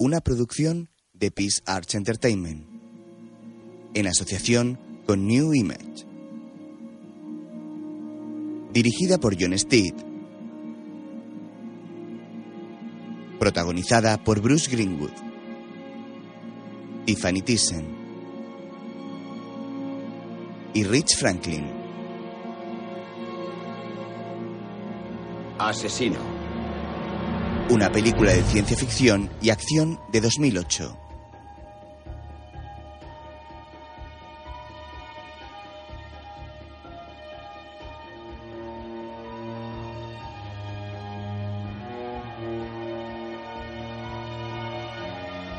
una producción de Peace Arts Entertainment, en asociación con New Image. Dirigida por John Steed. Protagonizada por Bruce Greenwood, Tiffany Thyssen y Rich Franklin. Asesino. Una película de ciencia ficción y acción de 2008.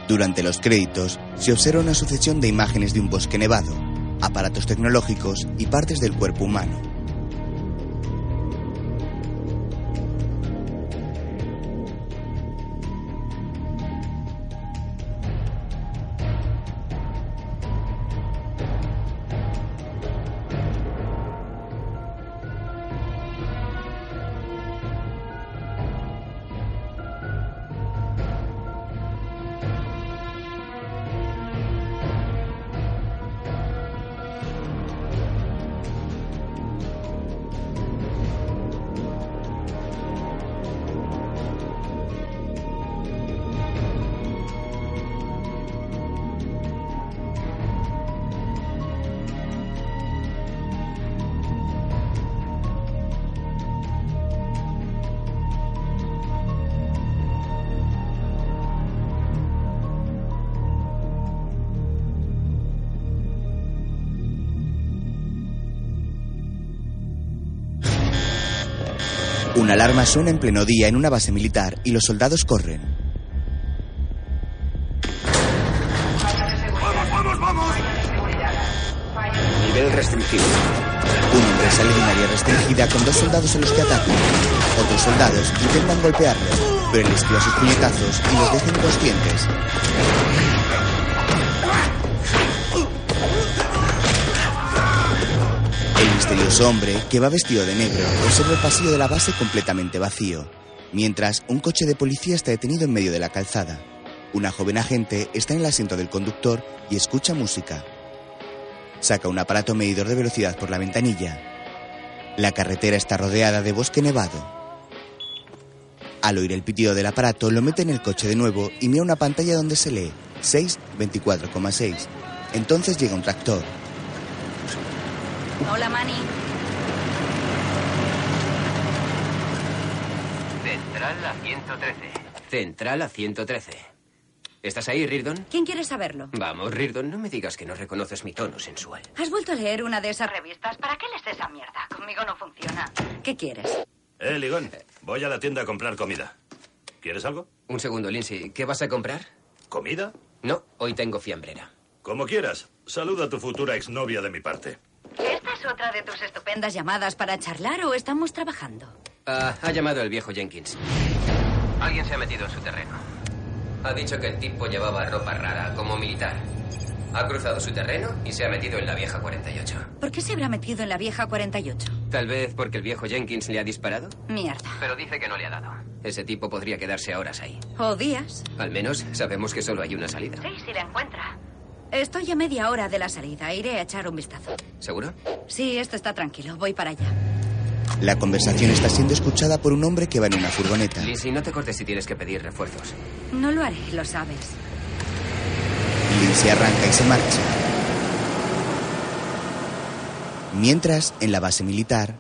Durante los créditos se observa una sucesión de imágenes de un bosque nevado, aparatos tecnológicos y partes del cuerpo humano. Alarma suena en pleno día en una base militar y los soldados corren. ¡Vamos, vamos, vamos! Nivel restringido. Un hombre sale de un área restringida con dos soldados en los que atacan. Otros soldados intentan golpearlos, pero él esquiva sus puñetazos y los deja inconscientes. El misterioso hombre, que va vestido de negro, observa el pasillo de la base completamente vacío, mientras un coche de policía está detenido en medio de la calzada. Una joven agente está en el asiento del conductor y escucha música. Saca un aparato medidor de velocidad por la ventanilla. La carretera está rodeada de bosque nevado. Al oír el pitido del aparato, lo mete en el coche de nuevo y mira una pantalla donde se lee 624,6. Entonces llega un tractor. Hola, Manny. Central a 113. Central a 113. ¿Estás ahí, Rirdon? ¿Quién quiere saberlo? Vamos, Rirdon, no me digas que no reconoces mi tono sensual. ¿Has vuelto a leer una de esas revistas? ¿Para qué lees esa mierda? Conmigo no funciona. ¿Qué quieres? Eh, Ligón, voy a la tienda a comprar comida. ¿Quieres algo? Un segundo, Lindsay. ¿Qué vas a comprar? ¿Comida? No, hoy tengo fiambrera. Como quieras. Saluda a tu futura exnovia de mi parte. ¿Esta es otra de tus estupendas llamadas para charlar o estamos trabajando? Ah, ha llamado el viejo Jenkins. Alguien se ha metido en su terreno. Ha dicho que el tipo llevaba ropa rara, como militar. Ha cruzado su terreno y se ha metido en la vieja 48. ¿Por qué se habrá metido en la vieja 48? Tal vez porque el viejo Jenkins le ha disparado. Mierda. Pero dice que no le ha dado. Ese tipo podría quedarse horas ahí. ¿O días? Al menos sabemos que solo hay una salida. Sí, si la encuentra. Estoy a media hora de la salida. Iré a echar un vistazo. ¿Seguro? Sí, esto está tranquilo. Voy para allá. La conversación está siendo escuchada por un hombre que va en una furgoneta. Lindsay, no te cortes si tienes que pedir refuerzos. No lo haré, lo sabes. Lindsay arranca y se marcha. Mientras, en la base militar,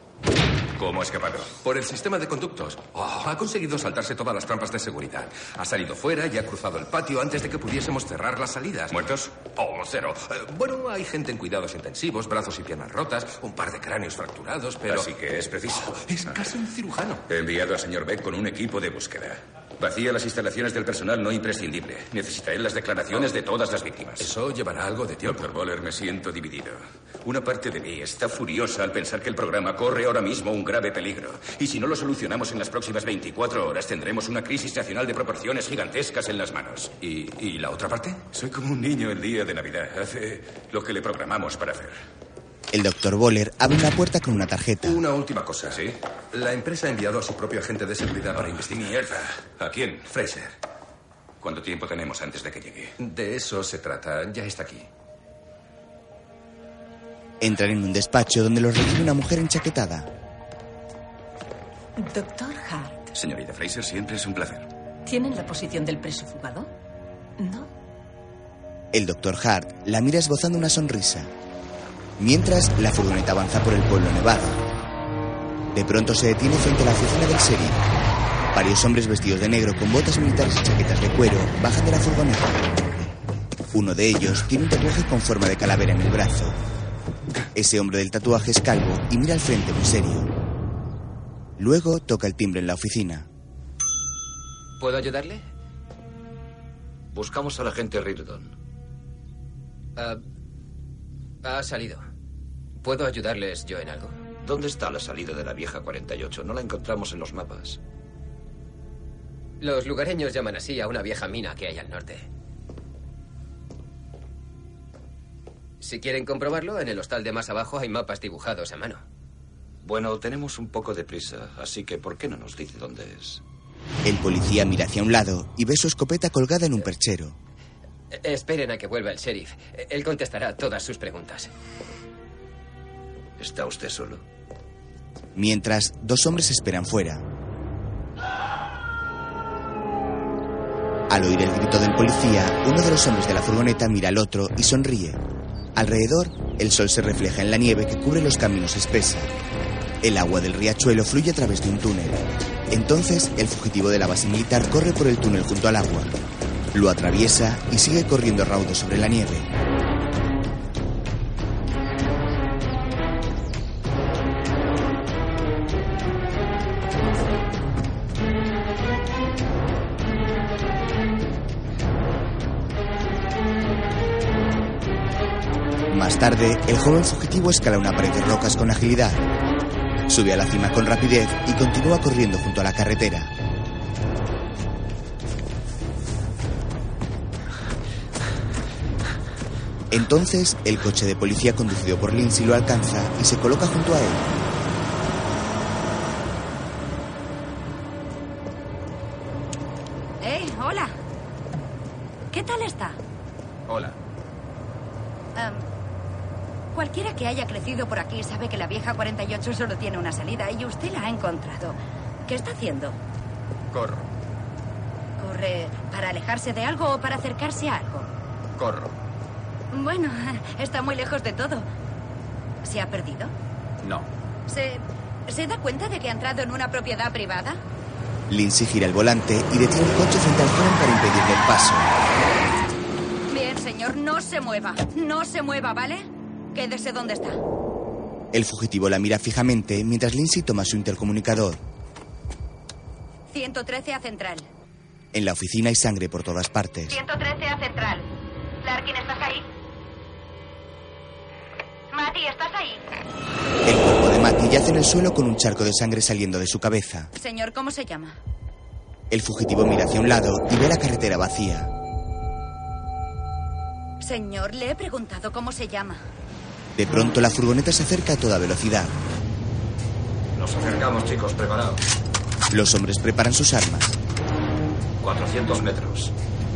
¿Cómo ha escapado? Por el sistema de conductos. Oh, ha conseguido saltarse todas las trampas de seguridad. Ha salido fuera y ha cruzado el patio antes de que pudiésemos cerrar las salidas. ¿Muertos? Oh, cero. Eh, bueno, hay gente en cuidados intensivos, brazos y piernas rotas, un par de cráneos fracturados, pero... Así que es preciso. Oh, es casi un cirujano. He enviado al señor Beck con un equipo de búsqueda. Vacía las instalaciones del personal no imprescindible. Necesitaré las declaraciones de todas las víctimas. Eso llevará algo de tiempo. Doctor Boller, me siento dividido. Una parte de mí está furiosa al pensar que el programa corre ahora mismo un grave peligro. Y si no lo solucionamos en las próximas 24 horas, tendremos una crisis nacional de proporciones gigantescas en las manos. ¿Y, y la otra parte? Soy como un niño el día de Navidad. Hace lo que le programamos para hacer. El doctor Boller abre una puerta con una tarjeta. Una última cosa. ¿Sí? La empresa ha enviado a su propio agente de seguridad para investigar. Mierda. ¿A quién? Fraser. ¿Cuánto tiempo tenemos antes de que llegue? De eso se trata. Ya está aquí. Entran en un despacho donde los recibe una mujer enchaquetada. Doctor Hart, Señorita Fraser, siempre es un placer. ¿tienen la posición del preso fugado? No. El doctor Hart la mira esbozando una sonrisa. Mientras, la furgoneta avanza por el pueblo nevado. De pronto se detiene frente a la oficina del sheriff. Varios hombres vestidos de negro con botas militares y chaquetas de cuero bajan de la furgoneta. Uno de ellos tiene un tatuaje con forma de calavera en el brazo. Ese hombre del tatuaje es calvo y mira al frente muy serio. Luego toca el timbre en la oficina. ¿Puedo ayudarle? Buscamos al agente Rirdon. Ah, ha salido. ¿Puedo ayudarles yo en algo? ¿Dónde está la salida de la vieja 48? No la encontramos en los mapas. Los lugareños llaman así a una vieja mina que hay al norte. Si quieren comprobarlo, en el hostal de más abajo hay mapas dibujados a mano. Bueno, tenemos un poco de prisa, así que ¿por qué no nos dice dónde es? El policía mira hacia un lado y ve su escopeta colgada en un perchero. Esperen a que vuelva el sheriff. Él contestará todas sus preguntas. ¿Está usted solo? Mientras, dos hombres esperan fuera. Al oír el grito del policía, uno de los hombres de la furgoneta mira al otro y sonríe. Alrededor, el sol se refleja en la nieve que cubre los caminos espesa. El agua del riachuelo fluye a través de un túnel. Entonces, el fugitivo de la base militar corre por el túnel junto al agua. Lo atraviesa y sigue corriendo raudo sobre la nieve. Tarde, el joven fugitivo escala una pared de rocas con agilidad. Sube a la cima con rapidez y continúa corriendo junto a la carretera. Entonces, el coche de policía conducido por Lindsay lo alcanza y se coloca junto a él. ¡Eh, hola! ¿Qué tal está? Hola. Em, cualquiera que haya sabe que la vieja 48 solo tiene una salida y usted la ha encontrado. ¿Qué está haciendo? Corro. ¿Corre para alejarse de algo o para acercarse a algo? Corro. Bueno, está muy lejos de todo. ¿Se ha perdido? No. ¿Se, ¿Se da cuenta de que ha entrado en una propiedad privada? Lindsay gira el volante y detiene el coche frente al joven para impedirle el paso. Bien, señor, no se mueva. No se mueva, ¿vale? Quédese donde está. El fugitivo la mira fijamente mientras Lindsay toma su intercomunicador. 113 a central. En la oficina hay sangre por todas partes. 113 a central. Larkin, ¿estás ahí? Mati, ¿estás ahí? El cuerpo de Matty yace en el suelo con un charco de sangre saliendo de su cabeza. Señor, ¿cómo se llama? El fugitivo mira hacia un lado y ve la carretera vacía. Señor, le he preguntado cómo se llama. De pronto la furgoneta se acerca a toda velocidad. Nos acercamos, chicos, preparados. Los hombres preparan sus armas. 400 metros.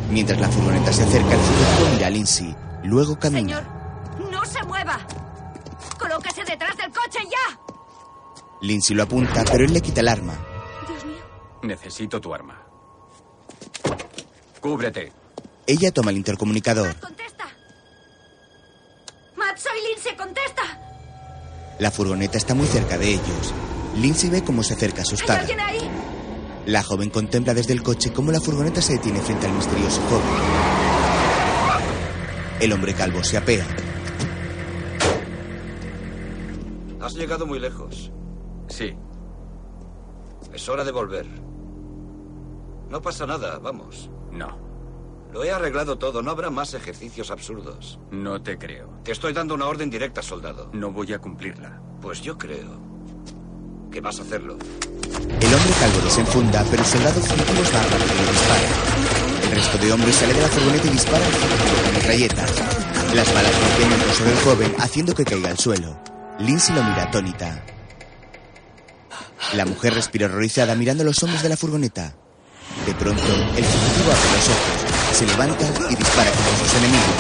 Mientras la furgoneta se acerca, el fugitivo mira a Lindsay. Luego camina. Señor, no se mueva. Colóquese detrás del coche ya. Lindsay lo apunta, pero él le quita el arma. Dios mío. Necesito tu arma. Cúbrete. Ella toma el intercomunicador. Contesta. Soy Lindsay, contesta. La furgoneta está muy cerca de ellos. Lindsay ve cómo se acerca ¿Hay asustada. alguien ahí? La joven contempla desde el coche cómo la furgoneta se detiene frente al misterioso joven. El hombre calvo se apea. Has llegado muy lejos. Sí. Es hora de volver. No pasa nada, vamos. No. Lo he arreglado todo, no habrá más ejercicios absurdos. No te creo. Te estoy dando una orden directa, soldado. No voy a cumplirla. Pues yo creo que vas a hacerlo. El hombre calvo desenfunda, pero el soldado fugitivo está rápido y le dispara. El resto de hombres sale de la furgoneta y dispara con metralletas. Las balas golpean en el del joven, haciendo que caiga al suelo. Lindsay lo mira atónita. La mujer respira horrorizada mirando a los hombres de la furgoneta. De pronto, el fugitivo abre los ojos, se levanta y dispara contra sus enemigos.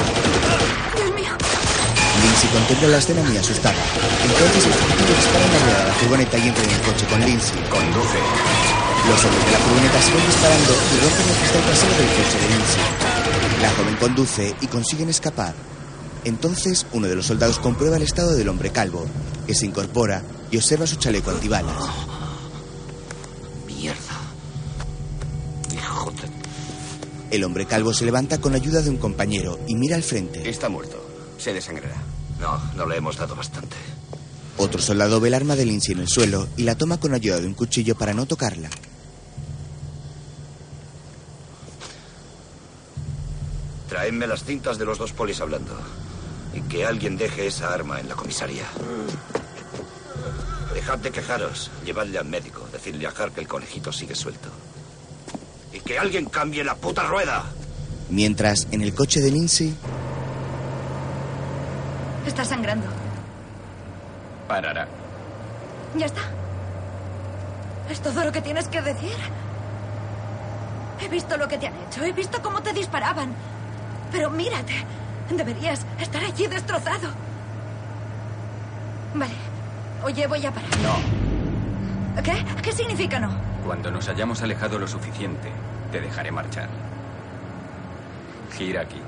Dios mío. Lindsay contempla la escena muy asustada. Entonces el fugitivo dispara en la rueda de la furgoneta y entra en el coche con Lindsay. Conduce. Los hombres de la furgoneta siguen disparando y rompen el cristal trasero del coche de Lindsay. La joven conduce y consiguen escapar. Entonces, uno de los soldados comprueba el estado del hombre calvo, que se incorpora y observa su chaleco antibalas. El hombre calvo se levanta con ayuda de un compañero y mira al frente. Está muerto. Se desangrará. No, no le hemos dado bastante. Otro soldado ve el arma de Lindsay en el suelo y la toma con ayuda de un cuchillo para no tocarla. Traedme las cintas de los dos polis hablando. Y que alguien deje esa arma en la comisaría. Dejad de quejaros. Llevadle al médico. Decidle a Har que el conejito sigue suelto. Y que alguien cambie la puta rueda. Mientras, en el coche de Lindsay, Está sangrando. Parará. Ya está. ¿Es todo lo que tienes que decir? He visto lo que te han hecho. He visto cómo te disparaban. Pero mírate. Deberías estar allí destrozado. Vale. Oye, voy a parar. No. ¿Qué? ¿Qué significa no? Cuando nos hayamos alejado lo suficiente, te dejaré marchar. Gira aquí.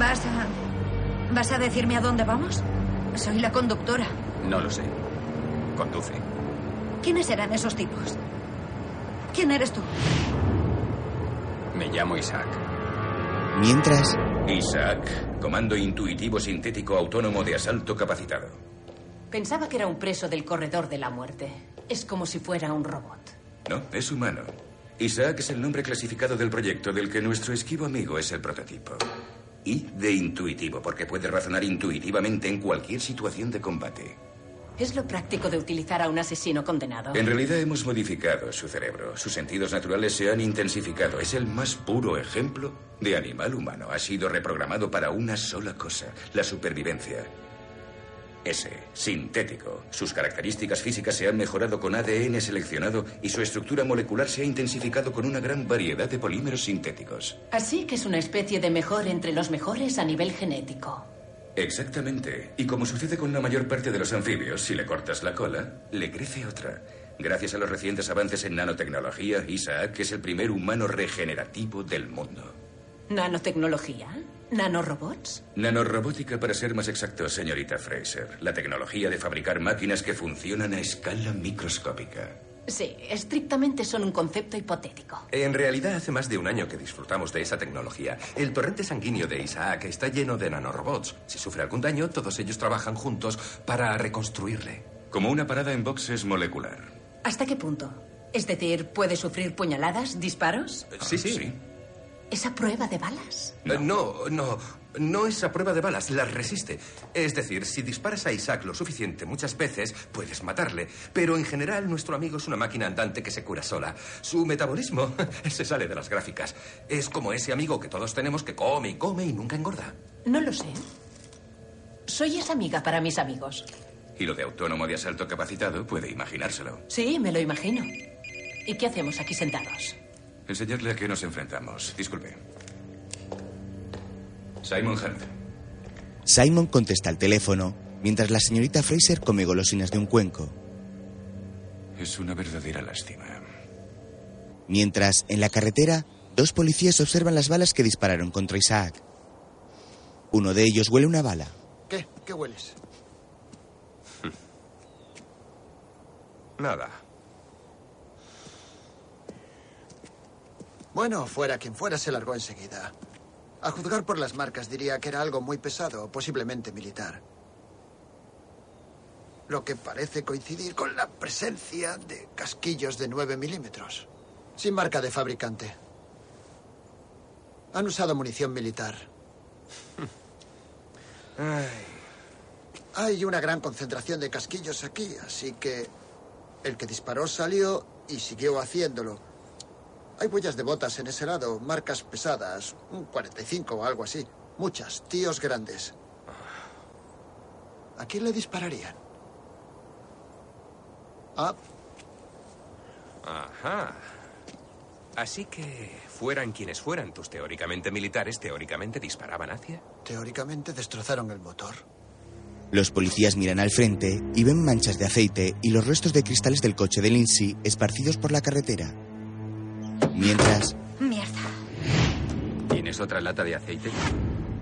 ¿Vas a... ¿Vas a decirme a dónde vamos? Soy la conductora. No lo sé. Conduce. ¿Quiénes eran esos tipos? ¿Quién eres tú? Me llamo Isaac. mientras, Isaac, Comando Intuitivo Sintético Autónomo de Asalto Capacitado. Pensaba que era un preso del corredor de la muerte. Es como si fuera un robot. No, es humano. Isaac es el nombre clasificado del proyecto del que nuestro esquivo amigo es el prototipo. Y de intuitivo, porque puede razonar intuitivamente en cualquier situación de combate. Es lo práctico de utilizar a un asesino condenado. En realidad hemos modificado su cerebro. Sus sentidos naturales se han intensificado. Es el más puro ejemplo de animal humano. Ha sido reprogramado para una sola cosa, la supervivencia. Ese, sintético. Sus características físicas se han mejorado con ADN seleccionado y su estructura molecular se ha intensificado con una gran variedad de polímeros sintéticos. Así que es una especie de mejor entre los mejores a nivel genético. Exactamente. Y como sucede con la mayor parte de los anfibios, si le cortas la cola, le crece otra. Gracias a los recientes avances en nanotecnología, Isaac es el primer humano regenerativo del mundo. ¿Nanotecnología? ¿Nanorobots? Nanorobótica, para ser más exacto, señorita Fraser. La tecnología de fabricar máquinas que funcionan a escala microscópica. Sí, estrictamente son un concepto hipotético. En realidad, hace más de un año que disfrutamos de esa tecnología. El torrente sanguíneo de Isaac está lleno de nanorobots. Si sufre algún daño, todos ellos trabajan juntos para reconstruirle. Como una parada en boxes molecular. ¿Hasta qué punto? Es decir, ¿puede sufrir puñaladas, disparos? Sí, sí. sí. ¿Esa prueba de balas? Eh, No, no, no es a prueba de balas, las resiste. Es decir, si disparas a Isaac lo suficiente muchas veces, puedes matarle. Pero en general, nuestro amigo es una máquina andante que se cura sola. Su metabolismo se sale de las gráficas. Es como ese amigo que todos tenemos que come y come y nunca engorda. No lo sé. Soy esa amiga para mis amigos. Y lo de autónomo de asalto capacitado puede imaginárselo. Sí, me lo imagino. ¿Y qué hacemos aquí sentados? Enseñarle a qué nos enfrentamos. Disculpe. Simon Hunt. Simon contesta al teléfono mientras la señorita Fraser come golosinas de un cuenco. Es una verdadera lástima. Mientras, en la carretera, dos policías observan las balas que dispararon contra Isaac. Uno de ellos huele una bala. ¿Qué? ¿Qué hueles? Nada. Bueno, fuera quien fuera, se largó enseguida. A juzgar por las marcas, diría que era algo muy pesado, posiblemente militar. Lo que parece coincidir con la presencia de casquillos de 9 milímetros. Sin marca de fabricante. Han usado munición militar. Hay una gran concentración de casquillos aquí, así que el que disparó salió y siguió haciéndolo. Hay huellas de botas en ese lado, marcas pesadas, un 45 o algo así. Muchas, tíos grandes. ¿A quién le dispararían? Ah. Ajá. Así que, fueran quienes fueran, tus teóricamente militares teóricamente disparaban hacia. Teóricamente destrozaron el motor. Los policías miran al frente y ven manchas de aceite y los restos de cristales del coche de Lindsay esparcidos por la carretera. Mientras, Mierda. ¿Tienes otra lata de aceite?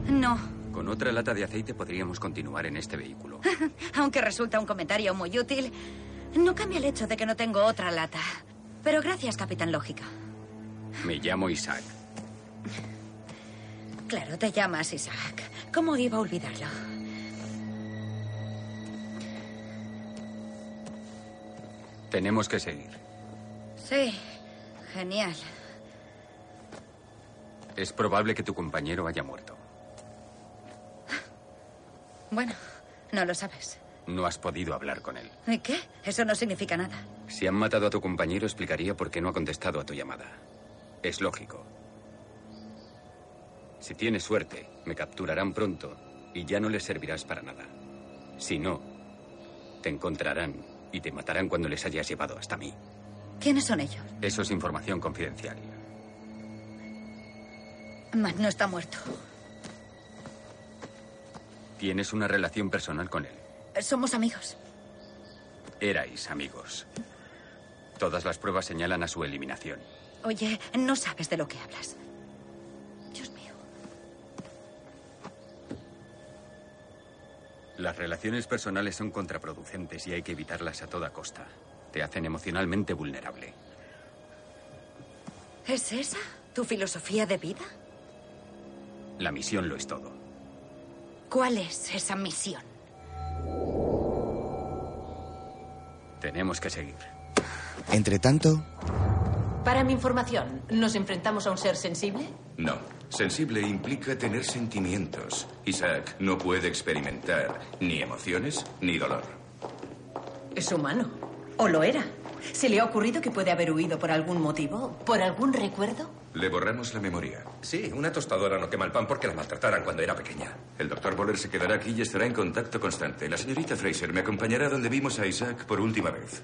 No. Con otra lata de aceite podríamos continuar en este vehículo. Aunque resulta un comentario muy útil, no cambia el hecho de que no tengo otra lata. Pero gracias, Capitán Lógica. Me llamo Isaac. Claro, te llamas Isaac. ¿Cómo iba a olvidarlo? Tenemos que seguir. Sí, genial. Es probable que tu compañero haya muerto. Bueno, no lo sabes. No has podido hablar con él. ¿Y qué? Eso no significa nada. Si han matado a tu compañero, explicaría por qué no ha contestado a tu llamada. Es lógico. Si tienes suerte, me capturarán pronto y ya no les servirás para nada. Si no, te encontrarán y te matarán cuando les hayas llevado hasta mí. ¿Quiénes son ellos? Eso es información confidencial. Matt no está muerto. ¿Tienes una relación personal con él? Somos amigos. Erais amigos. Todas las pruebas señalan a su eliminación. Oye, no sabes de lo que hablas. Dios mío. Las relaciones personales son contraproducentes y hay que evitarlas a toda costa. Te hacen emocionalmente vulnerable. ¿Es esa tu filosofía de vida? La misión lo es todo. ¿Cuál es esa misión? Tenemos que seguir. entre tanto, Para mi información, ¿nos enfrentamos a un ser sensible? No. Sensible implica tener sentimientos. Isaac no puede experimentar ni emociones ni dolor. Es humano. ¿O lo era? ¿Se le ha ocurrido que puede haber huido por algún motivo? ¿Por algún recuerdo? Le borramos la memoria. Sí, una tostadora no quema el pan porque la maltrataran cuando era pequeña. El doctor Boller se quedará aquí y estará en contacto constante. La señorita Fraser me acompañará donde vimos a Isaac por última vez.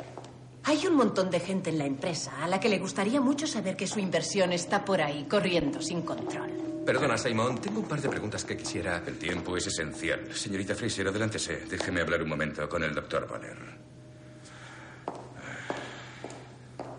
Hay un montón de gente en la empresa a la que le gustaría mucho saber que su inversión está por ahí, corriendo sin control. Perdona, Simon, tengo un par de preguntas que quisiera. El tiempo es esencial. Señorita Fraser, adelántese. Déjeme hablar un momento con el doctor Boller.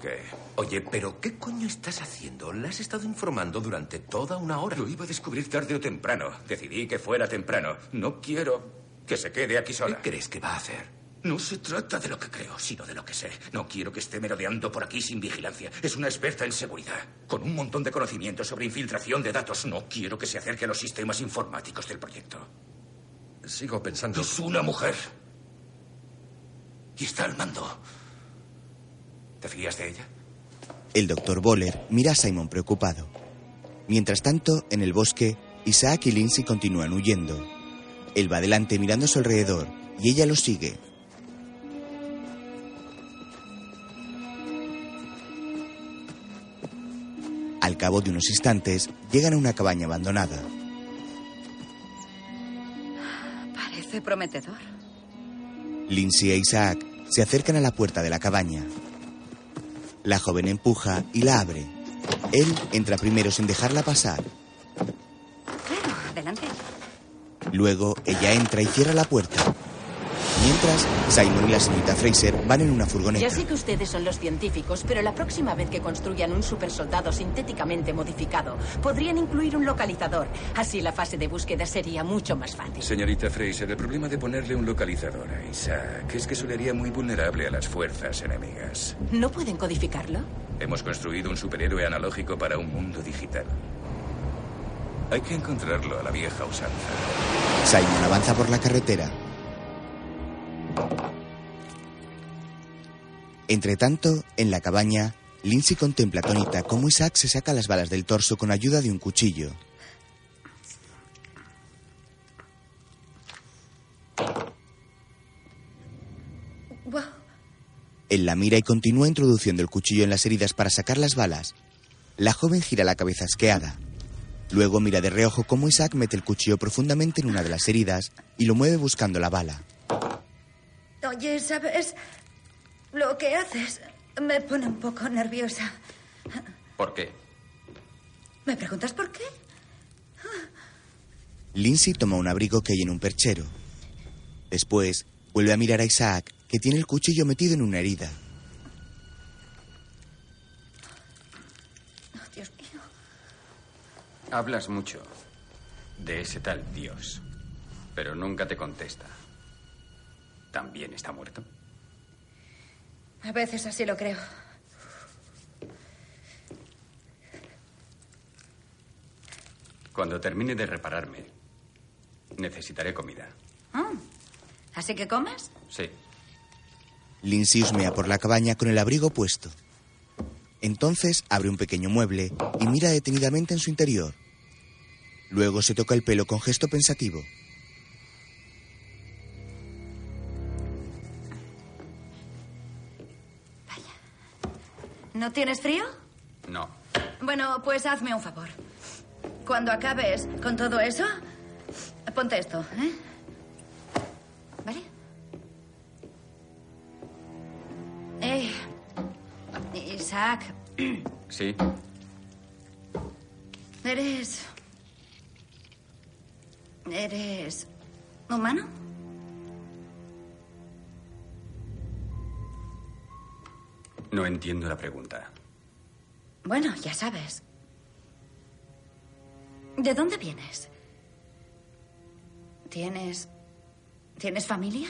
¿Qué? Oye, pero ¿qué coño estás haciendo? La has estado informando durante toda una hora. Lo iba a descubrir tarde o temprano. Decidí que fuera temprano. No quiero que se quede aquí sola. ¿Qué crees que va a hacer? No se trata de lo que creo, sino de lo que sé. No quiero que esté merodeando por aquí sin vigilancia. Es una experta en seguridad, con un montón de conocimiento sobre infiltración de datos. No quiero que se acerque a los sistemas informáticos del proyecto. Sigo pensando. Es una mujer. Y está al mando. ¿Te fías de ella? el doctor Boller mira a Simon preocupado. Mientras tanto, en el bosque, Isaac y Lindsay continúan huyendo. Él va adelante mirando a su alrededor y ella lo sigue. Al cabo de unos instantes, llegan a una cabaña abandonada. Parece prometedor. Lindsay e Isaac se acercan a la puerta de la cabaña. La joven empuja y la abre. Él entra primero sin dejarla pasar. Claro, adelante. Luego ella entra y cierra la puerta. Mientras, Simon y la señorita Fraser van en una furgoneta. Ya sé que ustedes son los científicos, pero la próxima vez que construyan un supersoldado sintéticamente modificado, podrían incluir un localizador. Así la fase de búsqueda sería mucho más fácil. Señorita Fraser, el problema de ponerle un localizador a Isaac es que se le haría muy vulnerable a las fuerzas enemigas. ¿No pueden codificarlo? Hemos construido un superhéroe analógico para un mundo digital. Hay que encontrarlo a la vieja usanza. Simon avanza por la carretera. Entre tanto, en la cabaña, Lindsay contempla atónita cómo Isaac se saca las balas del torso con ayuda de un cuchillo. Wow. Él la mira y continúa introduciendo el cuchillo en las heridas para sacar las balas. La joven gira la cabeza asqueada. Luego mira de reojo cómo Isaac mete el cuchillo profundamente en una de las heridas y lo mueve buscando la bala. Oye, ¿sabes? Lo que haces me pone un poco nerviosa. ¿Por qué? ¿Me preguntas por qué? Lindsay toma un abrigo que hay en un perchero. Después, vuelve a mirar a Isaac, que tiene el cuchillo metido en una herida. Oh, Dios mío. Hablas mucho de ese tal Dios, pero nunca te contesta. ¿También está muerto? A veces así lo creo. Cuando termine de repararme, necesitaré comida. Ah, ¿Así que comes? Sí. Lindsay husmea por la cabaña con el abrigo puesto. Entonces abre un pequeño mueble y mira detenidamente en su interior. Luego se toca el pelo con gesto pensativo. ¿No tienes frío? No. Bueno, pues hazme un favor. Cuando acabes con todo eso, ponte esto, ¿eh? ¿Vale? Eh, Isaac, ¿Sí? ¿eres... ¿Eres humano? No entiendo la pregunta. Bueno, ya sabes. ¿De dónde vienes? ¿Tienes... ¿Tienes familia?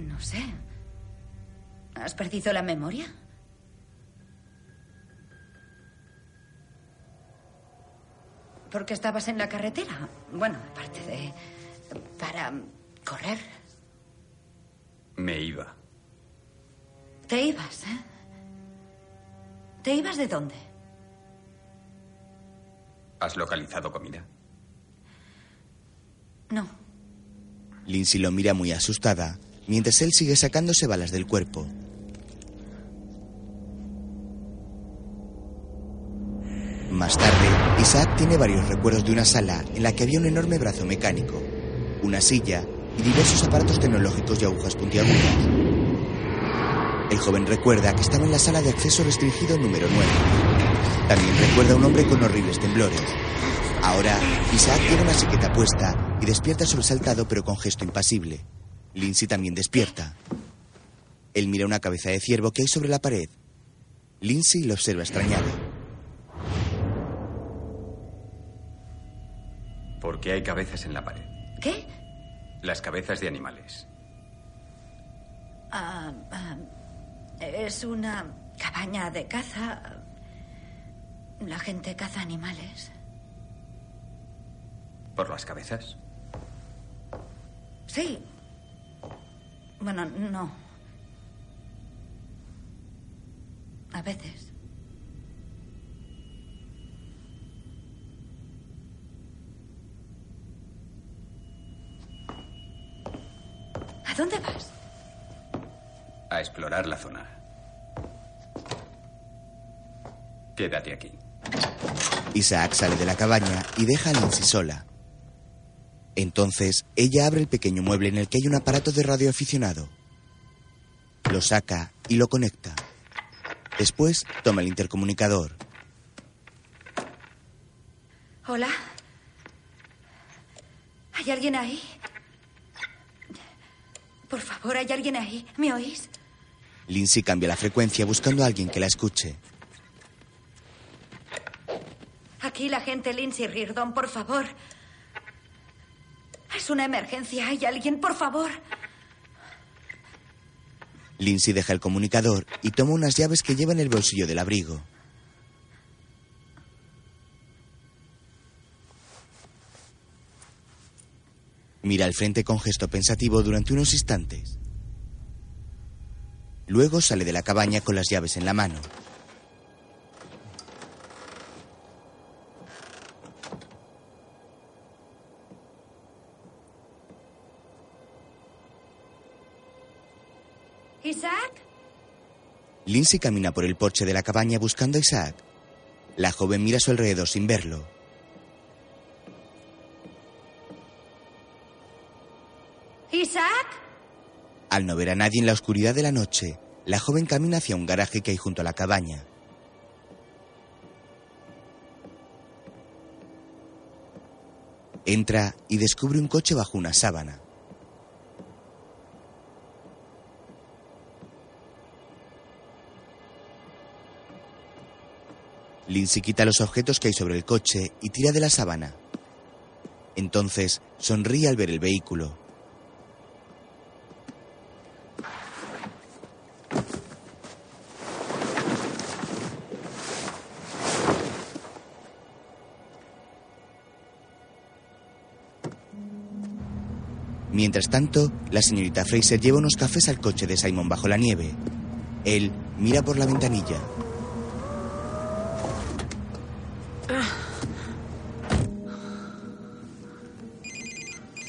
No sé. ¿Has perdido la memoria? ¿Por qué estabas en la carretera? Bueno, aparte de... para correr. Me iba. Te ibas, ¿eh? ¿Te ibas de dónde? ¿Has localizado comida? No. Lindsay lo mira muy asustada, mientras él sigue sacándose balas del cuerpo. Más tarde, Isaac tiene varios recuerdos de una sala en la que había un enorme brazo mecánico, una silla y diversos aparatos tecnológicos y agujas puntiagudas. El joven recuerda que estaba en la sala de acceso restringido número 9. También recuerda a un hombre con horribles temblores. Ahora, Isaac tiene una chaqueta puesta y despierta sobresaltado pero con gesto impasible. Lindsay también despierta. Él mira una cabeza de ciervo que hay sobre la pared. Lindsay lo observa extrañada. ¿Por qué hay cabezas en la pared? ¿Qué? Las cabezas de animales. Ah, ah, es una cabaña de caza. La gente caza animales. ¿Por las cabezas? Sí. Bueno, no. A veces. ¿A dónde vas? A explorar la zona. Quédate aquí. Isaac sale de la cabaña y deja a Lindsay sola. Entonces, ella abre el pequeño mueble en el que hay un aparato de radioaficionado. Lo saca y lo conecta. Después, toma el intercomunicador. Hola. ¿Hay alguien ahí? Por favor, ¿hay alguien ahí? ¿Me oís? Lindsay cambia la frecuencia buscando a alguien que la escuche. Aquí la gente Lindsay Reardon, por favor. Es una emergencia. ¿Hay alguien, por favor? Lindsay deja el comunicador y toma unas llaves que lleva en el bolsillo del abrigo. Mira al frente con gesto pensativo durante unos instantes. Luego sale de la cabaña con las llaves en la mano. ¿Isaac? Lindsay camina por el porche de la cabaña buscando a Isaac. La joven mira a su alrededor sin verlo. ¿Isaac? Al no ver a nadie en la oscuridad de la noche, la joven camina hacia un garaje que hay junto a la cabaña. Entra y descubre un coche bajo una sábana. Lindsay quita los objetos que hay sobre el coche y tira de la sábana. Entonces sonríe al ver el vehículo. Mientras tanto, la señorita Fraser lleva unos cafés al coche de Simon bajo la nieve. Él mira por la ventanilla.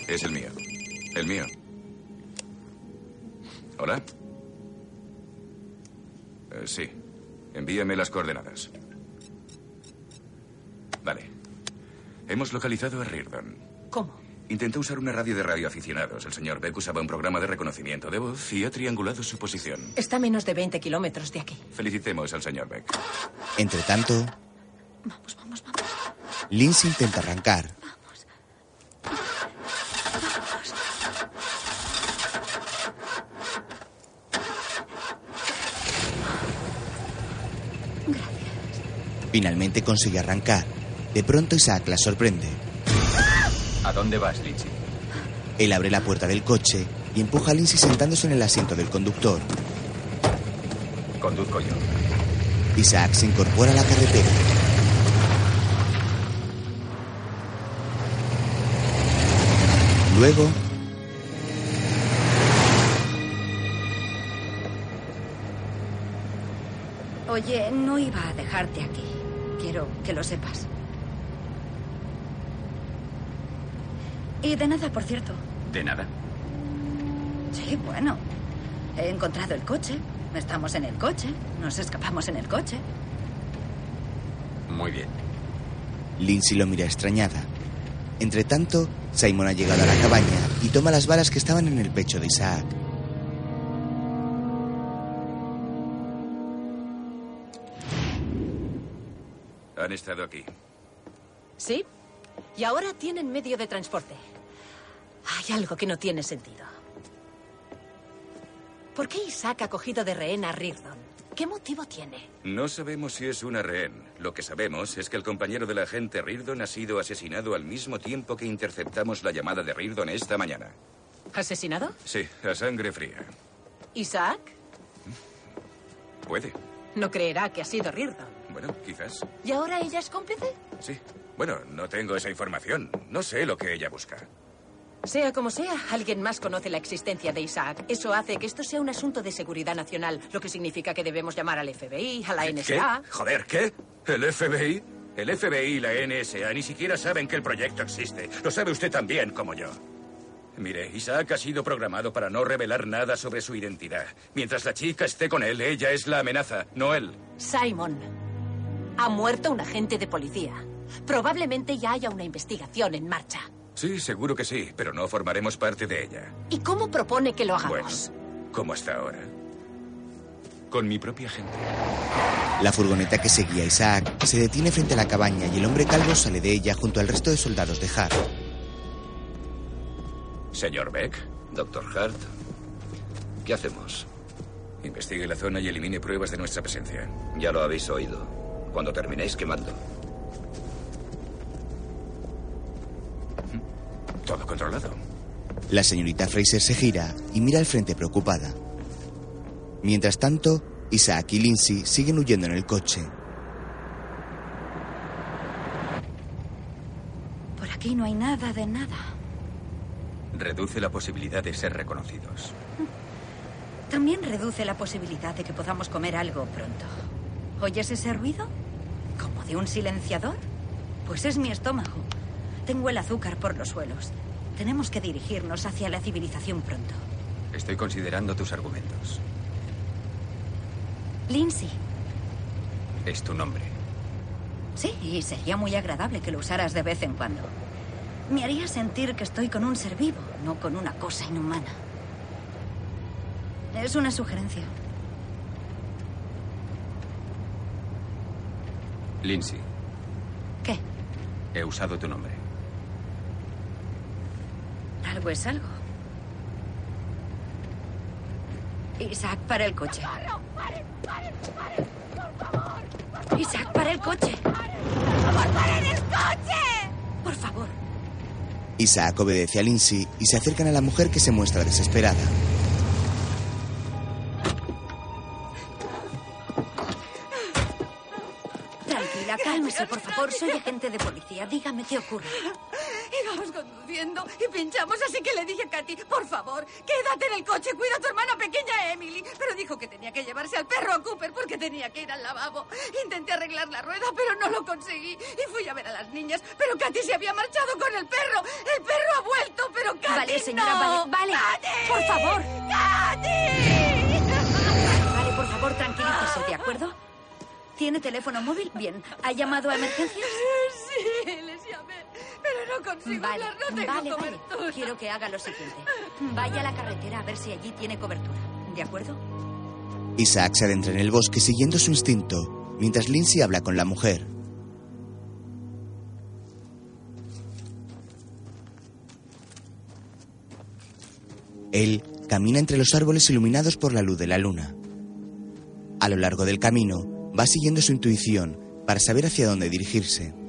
Es el mío. El mío. ¿Hola? Eh, sí. Envíame las coordenadas. Vale. Hemos localizado a Reardon. Intentó usar una radio de radioaficionados. El señor Beck usaba un programa de reconocimiento de voz y ha triangulado su posición. Está a menos de 20 kilómetros de aquí. Felicitemos al señor Beck. Entre tanto, Vamos, vamos, vamos. Lindsay intenta arrancar. Finalmente consigue arrancar. De pronto Isaac la sorprende. ¿A dónde vas, Lindsay? Él abre la puerta del coche y empuja a Lindsay sentándose en el asiento del conductor. Conduzco yo. Isaac se incorpora a la carretera. Luego, Oye, no iba a dejarte aquí. Quiero que lo sepas. Y de nada, por cierto. ¿De nada? Sí, bueno. He encontrado el coche. Estamos en el coche. Nos escapamos en el coche. Muy bien. Lindsay lo mira extrañada. Entre tanto, Simon ha llegado a la cabaña y toma las balas que estaban en el pecho de Isaac. Han estado aquí. Y ahora tienen medio de transporte. Hay algo que no tiene sentido. ¿Por qué Isaac ha cogido de rehén a Reardon? ¿Qué motivo tiene? No sabemos si es una rehén. Lo que sabemos es que el compañero del agente Reardon ha sido asesinado al mismo tiempo que interceptamos la llamada de Reardon esta mañana. ¿Asesinado? Sí, a sangre fría. ¿Isaac? Puede. No creerá que ha sido Reardon. Bueno, quizás. ¿Y ahora ella es cómplice? Sí. Bueno, no tengo esa información. No sé lo que ella busca. Sea como sea, alguien más conoce la existencia de Isaac. Eso hace que esto sea un asunto de seguridad nacional, lo que significa que debemos llamar al FBI, a la ¿Qué? NSA. Joder, ¿qué? ¿El FBI? El FBI y la NSA ni siquiera saben que el proyecto existe. Lo sabe usted tan bien como yo. Mire, Isaac ha sido programado para no revelar nada sobre su identidad. Mientras la chica esté con él, ella es la amenaza, no él. Simon. Ha muerto un agente de policía. Probablemente ya haya una investigación en marcha. Sí, seguro que sí, pero no formaremos parte de ella. ¿Y cómo propone que lo Bueno, hagamos? como hasta ahora. Con mi propia gente. La furgoneta que seguía a Isaac se detiene frente a la cabaña y el hombre calvo sale de ella junto al resto de soldados de Hart. Señor Beck, Doctor Hart, ¿qué hacemos? investigue la zona y elimine pruebas de nuestra presencia. Ya lo habéis oído. Cuando terminéis, quemando. Todo controlado. La señorita Fraser se gira y mira al frente preocupada. Mientras tanto, Isaac y Lindsay siguen huyendo en el coche. Por aquí no hay nada de nada. Reduce la posibilidad de ser reconocidos. También reduce la posibilidad de que podamos comer algo pronto. ¿Oyes ese ruido? ¿Como de un silenciador? Pues es mi estómago. Tengo el azúcar por los suelos. Tenemos que dirigirnos hacia la civilización pronto. Estoy considerando tus argumentos. Lindsay. Es tu nombre. Sí, y sería muy agradable que lo usaras de vez en cuando. Me haría sentir que estoy con un ser vivo, no con una cosa inhumana. Es una sugerencia. Lindsay. ¿Qué? He usado tu nombre. Algo es algo. Isaac, para el coche. Isaac, para el coche. ¡Por favor, paren el coche! Por favor. Isaac obedece a Lindsay y se acercan a la mujer que se muestra desesperada. Tranquila, cálmese, por favor. Soy agente de policía. Dígame qué ocurre. Conduciendo y pinchamos, así que le dije a Katy, por favor, quédate en el coche, cuida a tu hermana pequeña Emily. Pero dijo que tenía que llevarse al perro a Cooper porque tenía que ir al lavabo. Intenté arreglar la rueda, pero no lo conseguí. Y fui a ver a las niñas, pero Katy se había marchado con el perro. El perro ha vuelto, pero Katy Vale, señora, no. vale, vale. ¡Katy! Por favor. ¡Katy! Vale, por favor, tranquilícese, ¿de acuerdo? ¿Tiene teléfono móvil? Bien. ¿Ha llamado a emergencias? No consigo Vale, hablar, no tengo vale, vale. Quiero que haga lo siguiente. Vaya a la carretera a ver si allí tiene cobertura. ¿De acuerdo? Isaac se adentra en el bosque siguiendo su instinto, mientras Lindsay habla con la mujer. Él camina entre los árboles iluminados por la luz de la luna. A lo largo del camino, va siguiendo su intuición para saber hacia dónde dirigirse.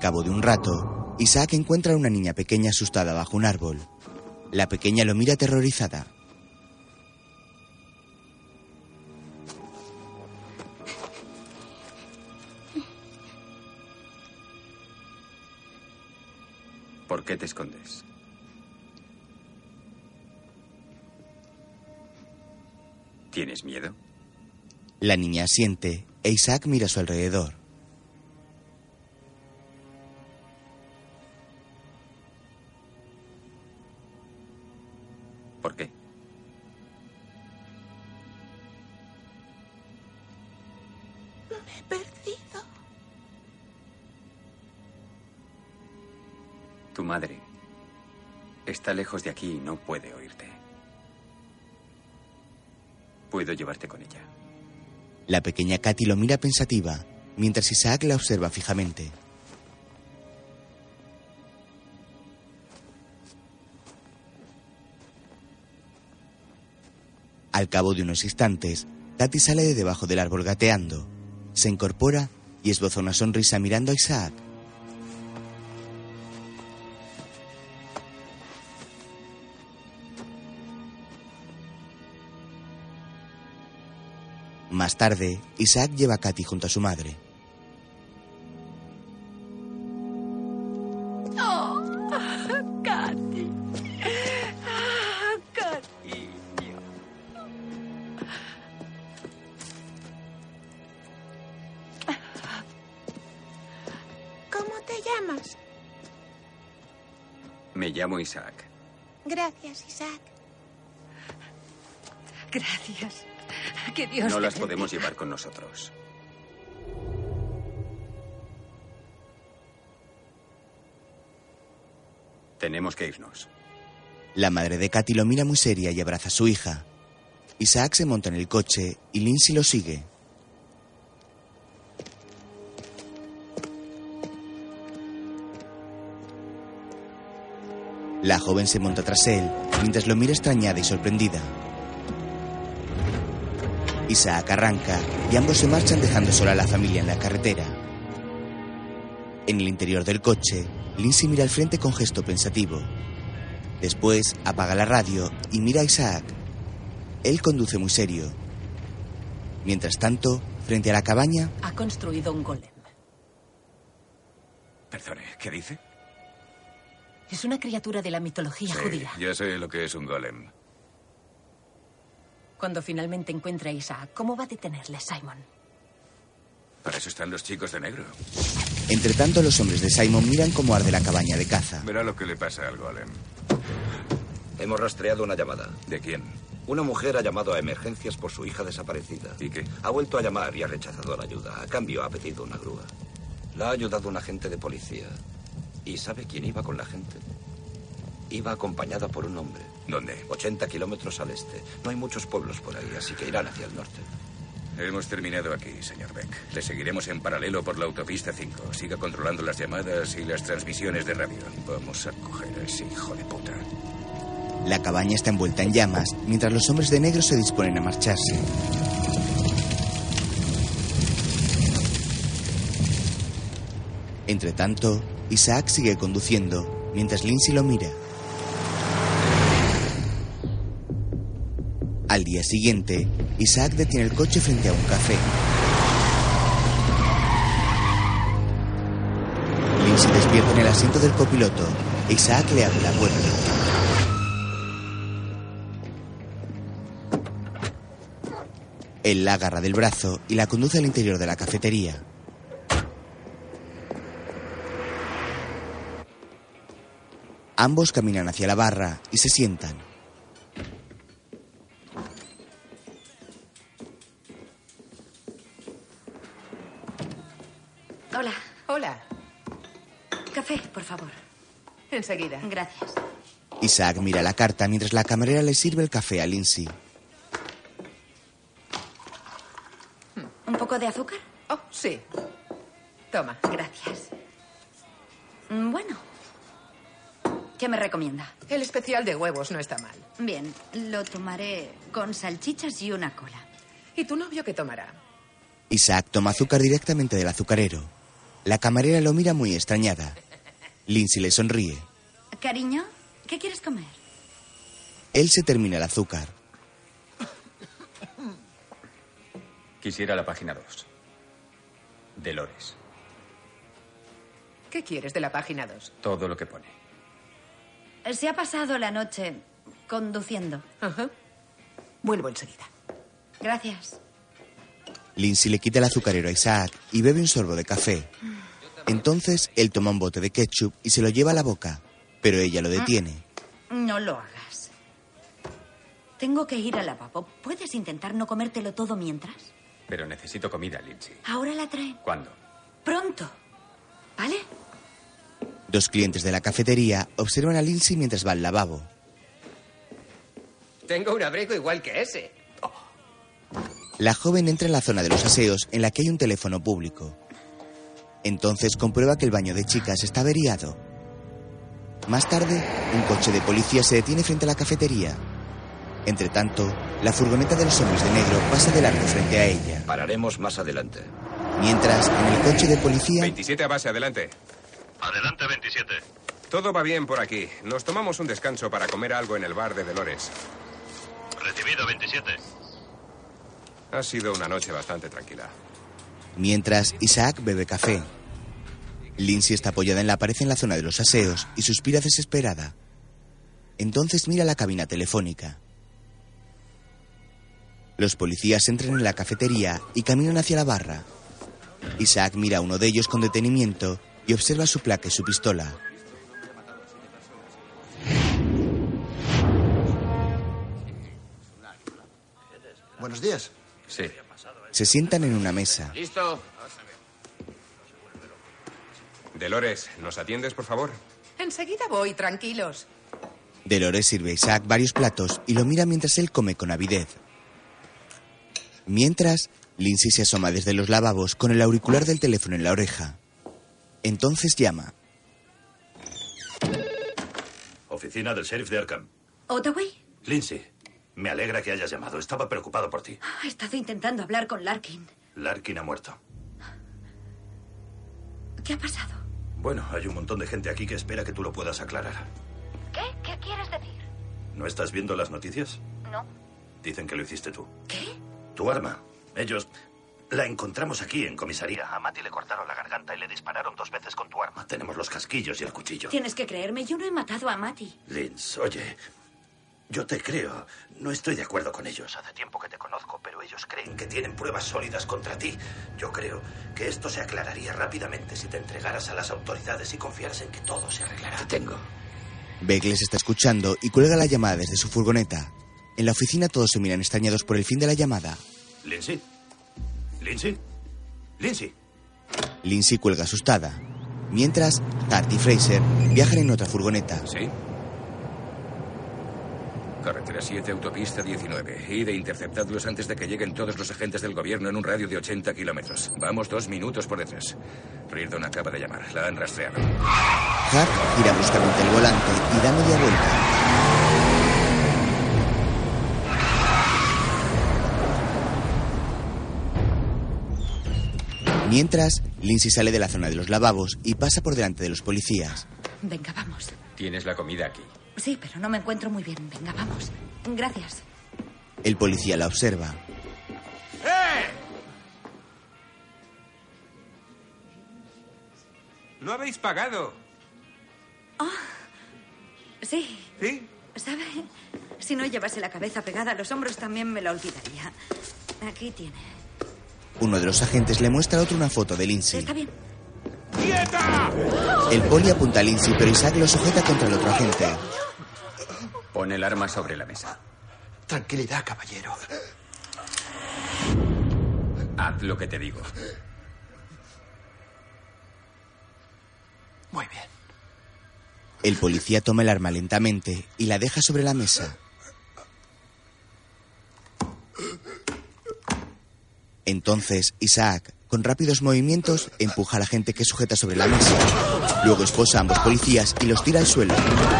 Cabo de un rato, Isaac encuentra a una niña pequeña asustada bajo un árbol. La pequeña lo mira aterrorizada. ¿Por qué te escondes? ¿Tienes miedo? La niña asiente e Isaac mira a su alrededor. De aquí no puede oírte. Puedo llevarte con ella. La pequeña Katy lo mira pensativa, mientras Isaac la observa fijamente. Al cabo de unos instantes, Katy sale de debajo del árbol gateando. Se incorpora y esboza una sonrisa mirando a Isaac. Tarde, Isaac lleva a Katy junto a su madre. Oh, Katy. Ah, Katy. ¿Cómo te llamas? Me llamo Isaac. Gracias, Isaac. Gracias. Que Dios No las bendiga. podemos llevar con nosotros. Tenemos que irnos. La madre de Katy lo mira muy seria y abraza a su hija. Isaac se monta en el coche y Lindsay lo sigue. La joven se monta tras él mientras lo mira extrañada y sorprendida. Isaac arranca y ambos se marchan dejando sola a la familia en la carretera. En el interior del coche, Lindsay mira al frente con gesto pensativo. Después apaga la radio y mira a Isaac. Él conduce muy serio. Mientras tanto, frente a la cabaña, Ha construido un golem. Perdone, ¿qué dice? Es una criatura de la mitología Sí, judía. ya sé lo que es un golem. Cuando finalmente encuentre a Isaac, ¿cómo va a detenerle Simon? Para eso están los chicos de negro. Entre tanto, los hombres de Simon miran cómo arde la cabaña de caza. Verá lo que le pasa al golem. Hemos rastreado una llamada. ¿De quién? Una mujer ha llamado a emergencias por su hija desaparecida. ¿Y qué? Ha vuelto a llamar y ha rechazado la ayuda. A cambio, ha pedido una grúa. La ha ayudado un agente de policía. ¿Y sabe quién iba con la gente? Iba acompañada por un hombre. ¿Dónde? 80 kilómetros al este. No hay muchos pueblos por ahí, así que irán hacia el norte. Hemos terminado aquí, señor Beck. Le seguiremos en paralelo por la autopista 5. Siga controlando las llamadas y las transmisiones de radio. Vamos a coger a ese hijo de puta. La cabaña está envuelta en llamas, mientras los hombres de negro se disponen a marcharse. Entre tanto, Isaac sigue conduciendo, mientras Lindsay lo mira. Siguiente, Isaac detiene el coche frente a un café. Lindsay despierta en el asiento del copiloto. Isaac le abre la puerta. Él la agarra del brazo y la conduce al interior de la cafetería. Ambos caminan hacia la barra y se sientan. Enseguida. Gracias. Isaac mira la carta mientras la camarera le sirve el café a Lindsay. ¿Un poco de azúcar? Oh, sí. Toma. Gracias. Mm, Bueno. ¿Qué me recomienda? El especial de huevos no está mal. Bien, lo tomaré con salchichas y una cola. ¿Y tu novio qué tomará? Isaac toma azúcar directamente del azucarero. La camarera lo mira muy extrañada. Lindsay le sonríe. Cariño, ¿qué quieres comer? Él se termina el azúcar. Quisiera la página 2. Dolores. ¿Qué quieres de la página 2? Todo lo que pone. Se ha pasado la noche conduciendo. Ajá. Vuelvo enseguida. Gracias. Lindsay le quita el azucarero a Isaac y bebe un sorbo de café. Entonces él toma un bote de ketchup y se lo lleva a la boca, pero ella lo detiene. No lo hagas. Tengo que ir al lavabo. ¿Puedes intentar no comértelo todo mientras? Pero necesito comida, Lindsay. Ahora la traen. ¿Cuándo? Pronto. ¿Vale? Dos clientes de la cafetería observan a Lindsay mientras va al lavabo. Tengo un abrigo igual que ese. La joven entra en la zona de los aseos en la que hay un teléfono público. Entonces comprueba que el baño de chicas está averiado. Más tarde, un coche de policía se detiene frente a la cafetería. Entre tanto, la furgoneta de los hombres de negro pasa de largo frente a ella. Pararemos más adelante. Mientras, en el coche de policía, 27 a base, adelante. Adelante, 27. Todo va bien por aquí. Nos tomamos un descanso para comer algo en el bar de Dolores. Recibido, 27. Ha sido una noche bastante tranquila. mientras Isaac bebe café. Lindsay está apoyada en la pared en la zona de los aseos y suspira desesperada. Entonces mira la cabina telefónica. Los policías entran en la cafetería y caminan hacia la barra. Isaac mira a uno de ellos con detenimiento y observa su placa y su pistola. Buenos días. Sí. Se sientan en una mesa. ¿Listo? Dolores, ¿nos atiendes, por favor? Enseguida voy, tranquilos. Dolores sirve a Isaac varios platos y lo mira mientras él come con avidez. Mientras, Lindsay se asoma desde los lavabos con el auricular del teléfono en la oreja. Entonces llama. Oficina del sheriff de Arkham. ¿Ottaway? Lindsay, me alegra que hayas llamado. Estaba preocupado por ti. He estado intentando hablar con Larkin. Larkin ha muerto. ¿Qué ha pasado? Bueno, hay un montón de gente aquí que espera que tú lo puedas aclarar. ¿Qué? ¿Qué quieres decir? ¿No estás viendo las noticias? No. Dicen que lo hiciste tú. ¿Qué? Tu arma. Ellos La encontramos aquí en comisaría. A Mati le cortaron la garganta y le dispararon dos veces con tu arma. Tenemos los casquillos y el cuchillo. Tienes que creerme, yo no he matado a Mati. Linz, oye, yo te creo. No estoy de acuerdo con ellos. Hace tiempo que te conozco, pero ellos creen que tienen pruebas sólidas contra ti. Yo creo que esto se aclararía rápidamente si te entregaras a las autoridades y confiaras en que todo se arreglará. Te tengo. Beck les está escuchando y cuelga la llamada desde su furgoneta. En la oficina todos se miran extrañados por el fin de la llamada. Lindsay. Lindsay. Lindsay. Lindsay cuelga asustada. Mientras, Hart y Fraser viajan en otra furgoneta. ¿Sí? Carretera 7, autopista 19. Ide interceptadlos antes de que lleguen todos los agentes del gobierno en un radio de 80 kilómetros. Vamos dos minutos por detrás. Reardon acaba de llamar. La han rastreado. Hart gira bruscamente el volante y da media vuelta. Mientras, Lindsay sale de la zona de los lavabos y pasa por delante de los policías. Venga, vamos. Tienes la comida aquí. Sí, pero no me encuentro muy bien. Venga, vamos. Gracias. El policía la observa. ¡Eh! No habéis pagado. Ah, sí. ¿Sí? ¿Sabe? Si no llevase la cabeza pegada a los hombros también me la olvidaría. Aquí tiene. Uno de los agentes le muestra a otro una foto de Lindsay. Está bien. ¡Quieta! El poli apunta a Lindsay, pero Isaac lo sujeta contra el otro agente. Pon el arma sobre la mesa. Tranquilidad, caballero. Haz lo que te digo. Muy bien. El policía toma el arma lentamente y la deja sobre la mesa. Entonces, Isaac, con rápidos movimientos, empuja a la gente que sujeta sobre la mesa. Luego esposa a ambos policías y los tira al suelo.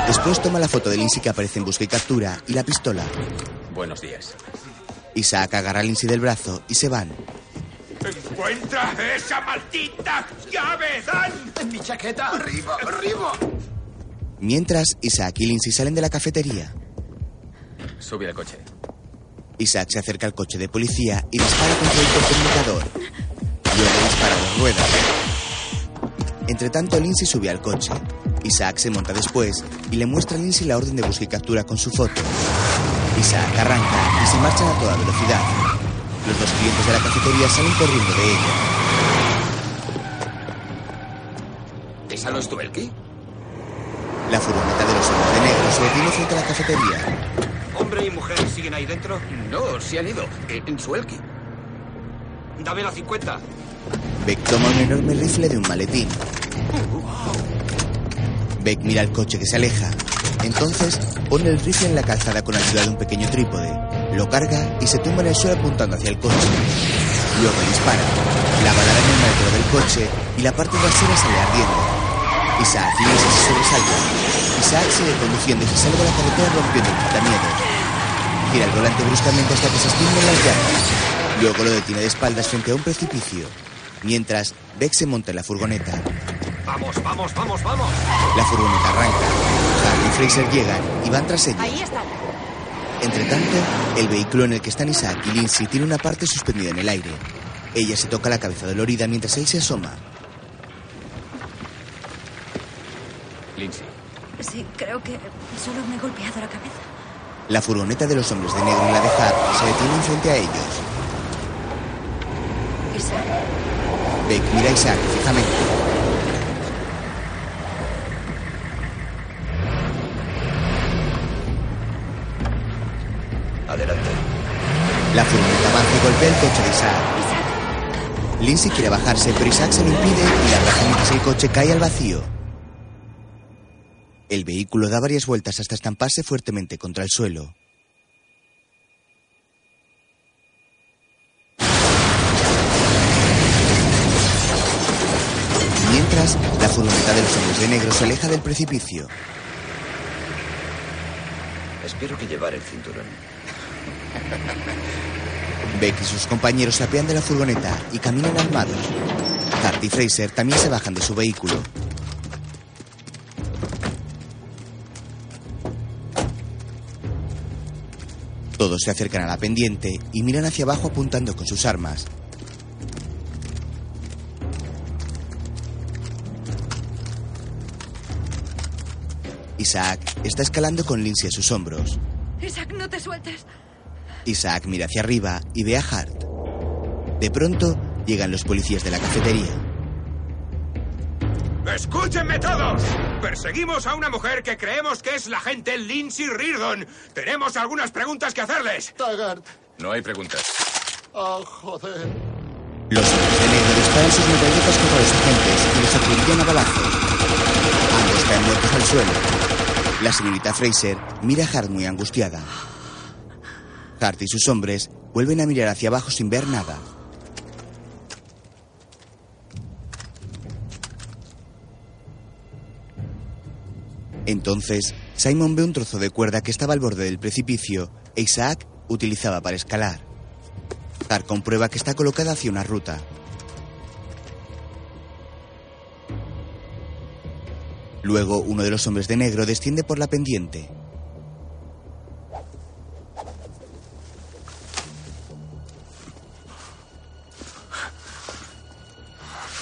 Después toma la foto de Lindsay que aparece en busca y captura y la pistola. Buenos días. Isaac agarra a Lindsay del brazo y se van. ¡Encuentra esa maldita llave, Dan! ¡En mi chaqueta! ¡Arriba, arriba! Mientras, Isaac y Lindsay salen de la cafetería. Sube al coche. Isaac se acerca al coche de policía y dispara contra el comunicador. Luego dispara a las ruedas. Entre tanto, Lindsay sube al coche. Isaac se monta después y le muestra a Lindsay la orden de busca y captura con su foto. Isaac arranca y se marchan a toda velocidad. Los dos clientes de la cafetería salen corriendo de ella. ¿Esa no es tu Elki? La furgoneta de los hombres de negro se detiene frente a la cafetería. ¿Hombre y mujer siguen ahí dentro? No, se han ido. En, en su Elki. Dame la 50. Beck toma un enorme rifle de un maletín. Beck mira el coche que se aleja. Entonces pone el rifle en la calzada con ayuda de un pequeño trípode. Lo carga y se tumba en el suelo apuntando hacia el coche. Luego dispara. La bala da en el maletero del coche y la parte trasera sale ardiendo. Isaac y Lisa se sobresaltan. Isaac sigue conduciendo y se sale de la carretera rompiendo el quitamiedo. Gira el volante bruscamente hasta que se extinguen las llamas. Luego lo detiene de espaldas frente a un precipicio. Mientras, Beck se monta en la furgoneta. Vamos, vamos, vamos, vamos. La furgoneta arranca. Hart y Fraser llegan y van tras ella. Ahí están. Entre tanto, el vehículo en el que están Isaac y Lindsay tiene una parte suspendida en el aire. Ella se toca la cabeza dolorida mientras él se asoma. Lindsay. Sí, creo que solo me he golpeado la cabeza. La furgoneta de los hombres de negro y la de Hart se detienen frente a ellos. Beck mira a Isaac fijamente. Adelante. La furgoneta avanza y golpea el coche de Isaac. Lindsay quiere bajarse, pero Isaac se lo impide y la abraza mientras el coche cae al vacío. El vehículo da varias vueltas hasta estamparse fuertemente contra el suelo. La furgoneta de los hombres de negro se aleja del precipicio. Espero que llevar el cinturón. Beck y sus compañeros se apean de la furgoneta y caminan armados. Hart y Fraser también se bajan de su vehículo. Todos se acercan a la pendiente y miran hacia abajo apuntando con sus armas. Isaac está escalando con Lindsay a sus hombros. Isaac, no te sueltes. Isaac mira hacia arriba y ve a Hart. De pronto llegan los policías de la cafetería. ¡Escúchenme todos! Perseguimos a una mujer que creemos que es la agente Lindsay Reardon. Tenemos algunas preguntas que hacerles. Taggart. No hay preguntas. Oh, joder. Los hombres de negro disparan sus metralletas contra los agentes y los acribillan a balazos. Ambos caen muertos al suelo. La señorita Fraser mira a Hart muy angustiada. Hart y sus hombres vuelven a mirar hacia abajo sin ver nada. Entonces, Simon ve un trozo de cuerda que estaba al borde del precipicio e Isaac utilizaba para escalar. Hart comprueba que está colocada hacia una ruta. Luego, uno de los hombres de negro desciende por la pendiente.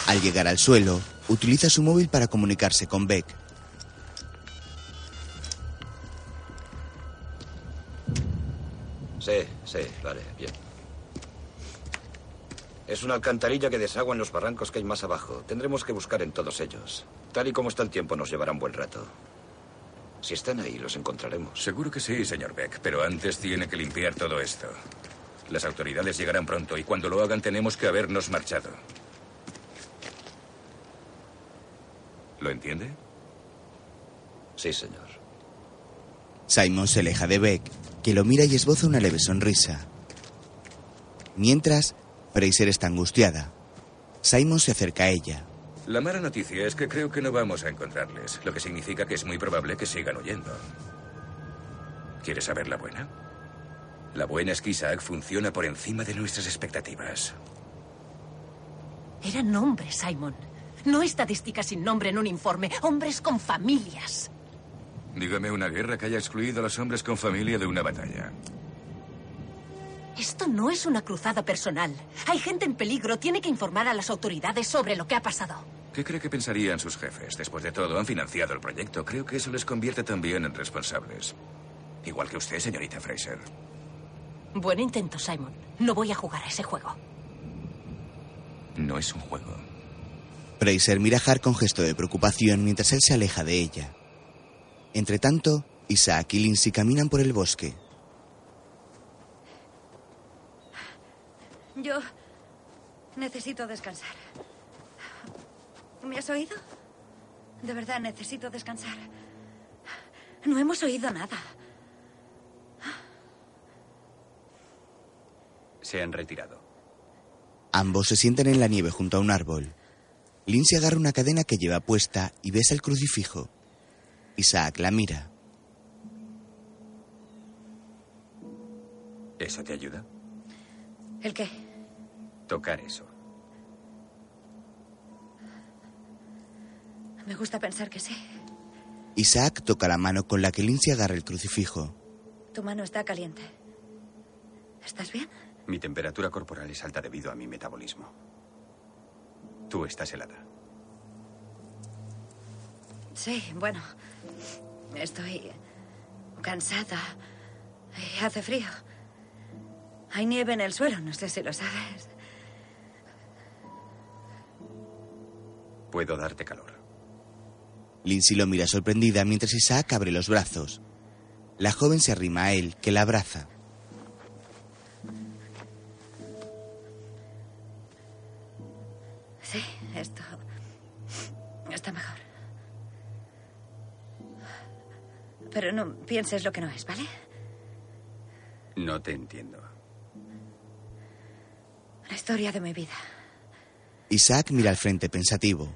Al llegar al suelo, utiliza su móvil para comunicarse con Beck. Es una alcantarilla que desagua en los barrancos que hay más abajo. Tendremos que buscar en todos ellos. Tal y como está el tiempo, nos llevará un buen rato. Si están ahí, los encontraremos. Seguro que sí, señor Beck, pero antes tiene que limpiar todo esto. Las autoridades llegarán pronto y cuando lo hagan tenemos que habernos marchado. ¿Lo entiende? Sí, señor. Simon se aleja de Beck, que lo mira y esboza una leve sonrisa. Mientras, Fraser está angustiada. Simon se acerca a ella. La mala noticia es que creo que no vamos a encontrarles, lo que significa que es muy probable que sigan huyendo. ¿Quieres saber la buena? La buena es que Isaac funciona por encima de nuestras expectativas. Eran hombres, Simon. No estadísticas sin nombre en un informe. Hombres con familias. Dígame una guerra que haya excluido a los hombres con familia de una batalla. Esto no es una cruzada personal. Hay gente en peligro. Tiene que informar a las autoridades sobre lo que ha pasado. ¿Qué cree que pensarían sus jefes? Después de todo, han financiado el proyecto. Creo que eso les convierte también en responsables. Igual que usted, señorita Fraser. Buen intento, Simon. No voy a jugar a ese juego. No es un juego. Fraser mira a Hart con gesto de preocupación mientras él se aleja de ella. Entre tanto, Isaac y Lindsay caminan por el bosque. Yo necesito descansar. ¿Me has oído? De verdad, necesito descansar. No hemos oído nada. Se han retirado. Ambos se sientan en la nieve junto a un árbol. Lindsay agarra una cadena que lleva puesta y besa el crucifijo. Isaac la mira. ¿Eso te ayuda? ¿El qué? Tocar eso. Me gusta pensar que sí. Isaac toca la mano con la que Lindsay agarra el crucifijo. Tu mano está caliente. ¿Estás bien? Mi temperatura corporal es alta debido a mi metabolismo. Tú estás helada. Sí, bueno. Estoy cansada. Y hace frío. Hay nieve en el suelo, no sé si lo sabes. Puedo darte calor. Lindsay lo mira sorprendida mientras Isaac abre los brazos. La joven se arrima a él, que la abraza. Sí, esto está mejor. Pero no pienses lo que no es, ¿vale? No te entiendo. La historia de mi vida. Isaac mira al frente pensativo.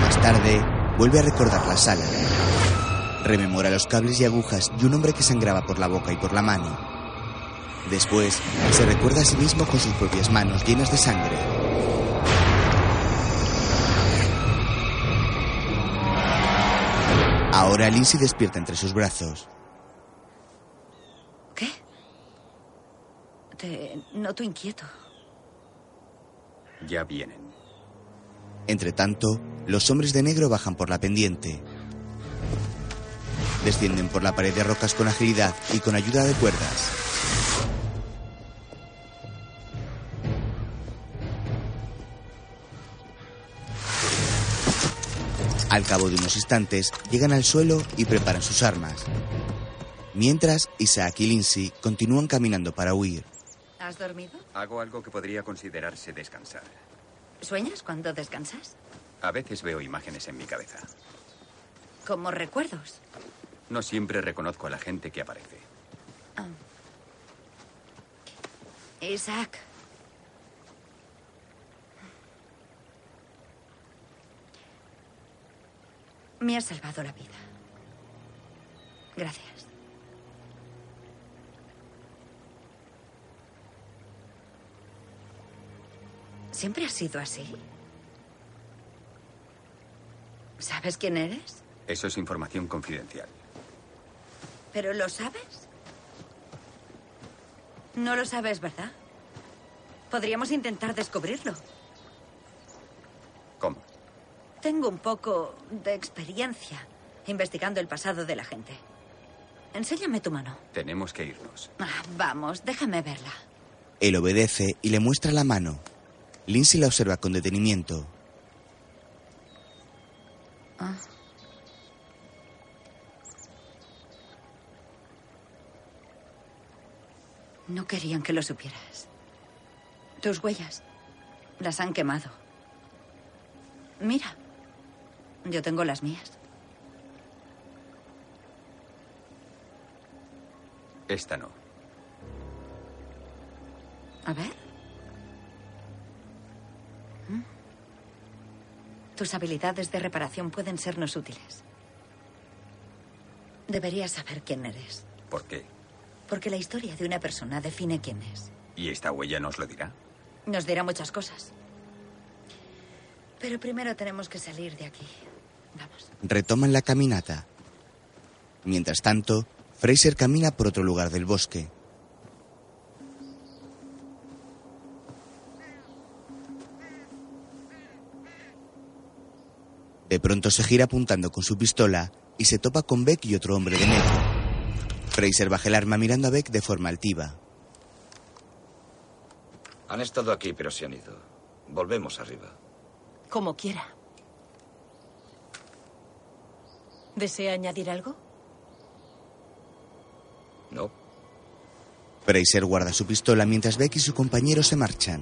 Más tarde, vuelve a recordar la sala. Rememora los cables y agujas y un hombre que sangraba por la boca y por la mano. Después, se recuerda a sí mismo con sus propias manos llenas de sangre. Ahora Lindsay despierta entre sus brazos. ¿Qué? Te noto inquieto. Ya vienen. Entre tanto, los hombres de negro bajan por la pendiente. Descienden por la pared de rocas con agilidad y con ayuda de cuerdas. Al cabo de unos instantes, llegan al suelo y preparan sus armas. Mientras, Isaac y Lindsay continúan caminando para huir. ¿Has dormido? Hago algo que podría considerarse descansar. ¿Sueñas cuando descansas? A veces veo imágenes en mi cabeza. Como recuerdos. No siempre reconozco a la gente que aparece. Isaac. Me has salvado la vida. Gracias. ¿Siempre has sido así? ¿Sabes quién eres? Eso es información confidencial. ¿Pero lo sabes? No lo sabes, ¿verdad? Podríamos intentar descubrirlo. ¿Cómo? Tengo un poco de experiencia investigando el pasado de la gente. Enséñame tu mano. Tenemos que irnos. Ah, vamos, déjame verla. Él obedece y le muestra la mano. Lindsay la observa con detenimiento. Ah. No querían que lo supieras. Tus huellas las han quemado. Mira, yo tengo las mías. Esta no. A ver. Tus habilidades de reparación pueden sernos útiles. Deberías saber quién eres. ¿Por qué? Porque la historia de una persona define quién es. ¿Y esta huella nos lo dirá? Nos dirá muchas cosas. Pero primero tenemos que salir de aquí. Vamos. Retoman la caminata. Mientras tanto, Fraser camina por otro lugar del bosque. De pronto se gira apuntando con su pistola y se topa con Beck y otro hombre de negro. Fraser baja el arma mirando a Beck de forma altiva. Han estado aquí, pero se han ido. Volvemos arriba. Como quiera. ¿Desea añadir algo? No. Fraser guarda su pistola mientras Beck y su compañero se marchan.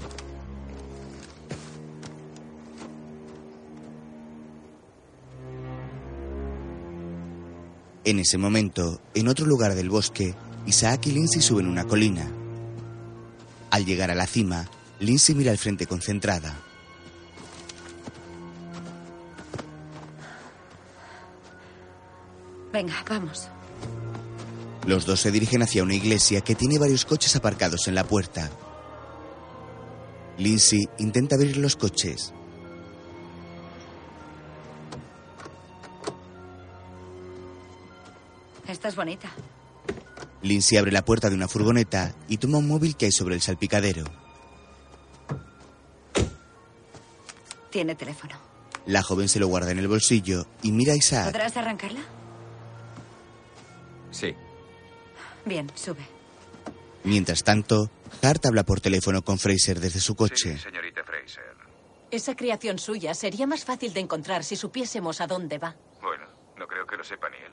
En ese momento, en otro lugar del bosque, Isaac y Lindsay suben una colina. Al llegar a la cima, Lindsay mira al frente concentrada. Venga, vamos. Los dos se dirigen hacia una iglesia que tiene varios coches aparcados en la puerta. Lindsay intenta abrir los coches. Esta es bonita. Lindsay abre la puerta de una furgoneta y toma un móvil que hay sobre el salpicadero. Tiene teléfono. La joven se lo guarda en el bolsillo y mira a Isaac. ¿Podrás arrancarla? Sí. Bien, sube. Mientras tanto, Hart habla por teléfono con Fraser desde su coche. señorita Fraser. Esa creación suya sería más fácil de encontrar si supiésemos a dónde va. Bueno, no creo que lo sepa ni él.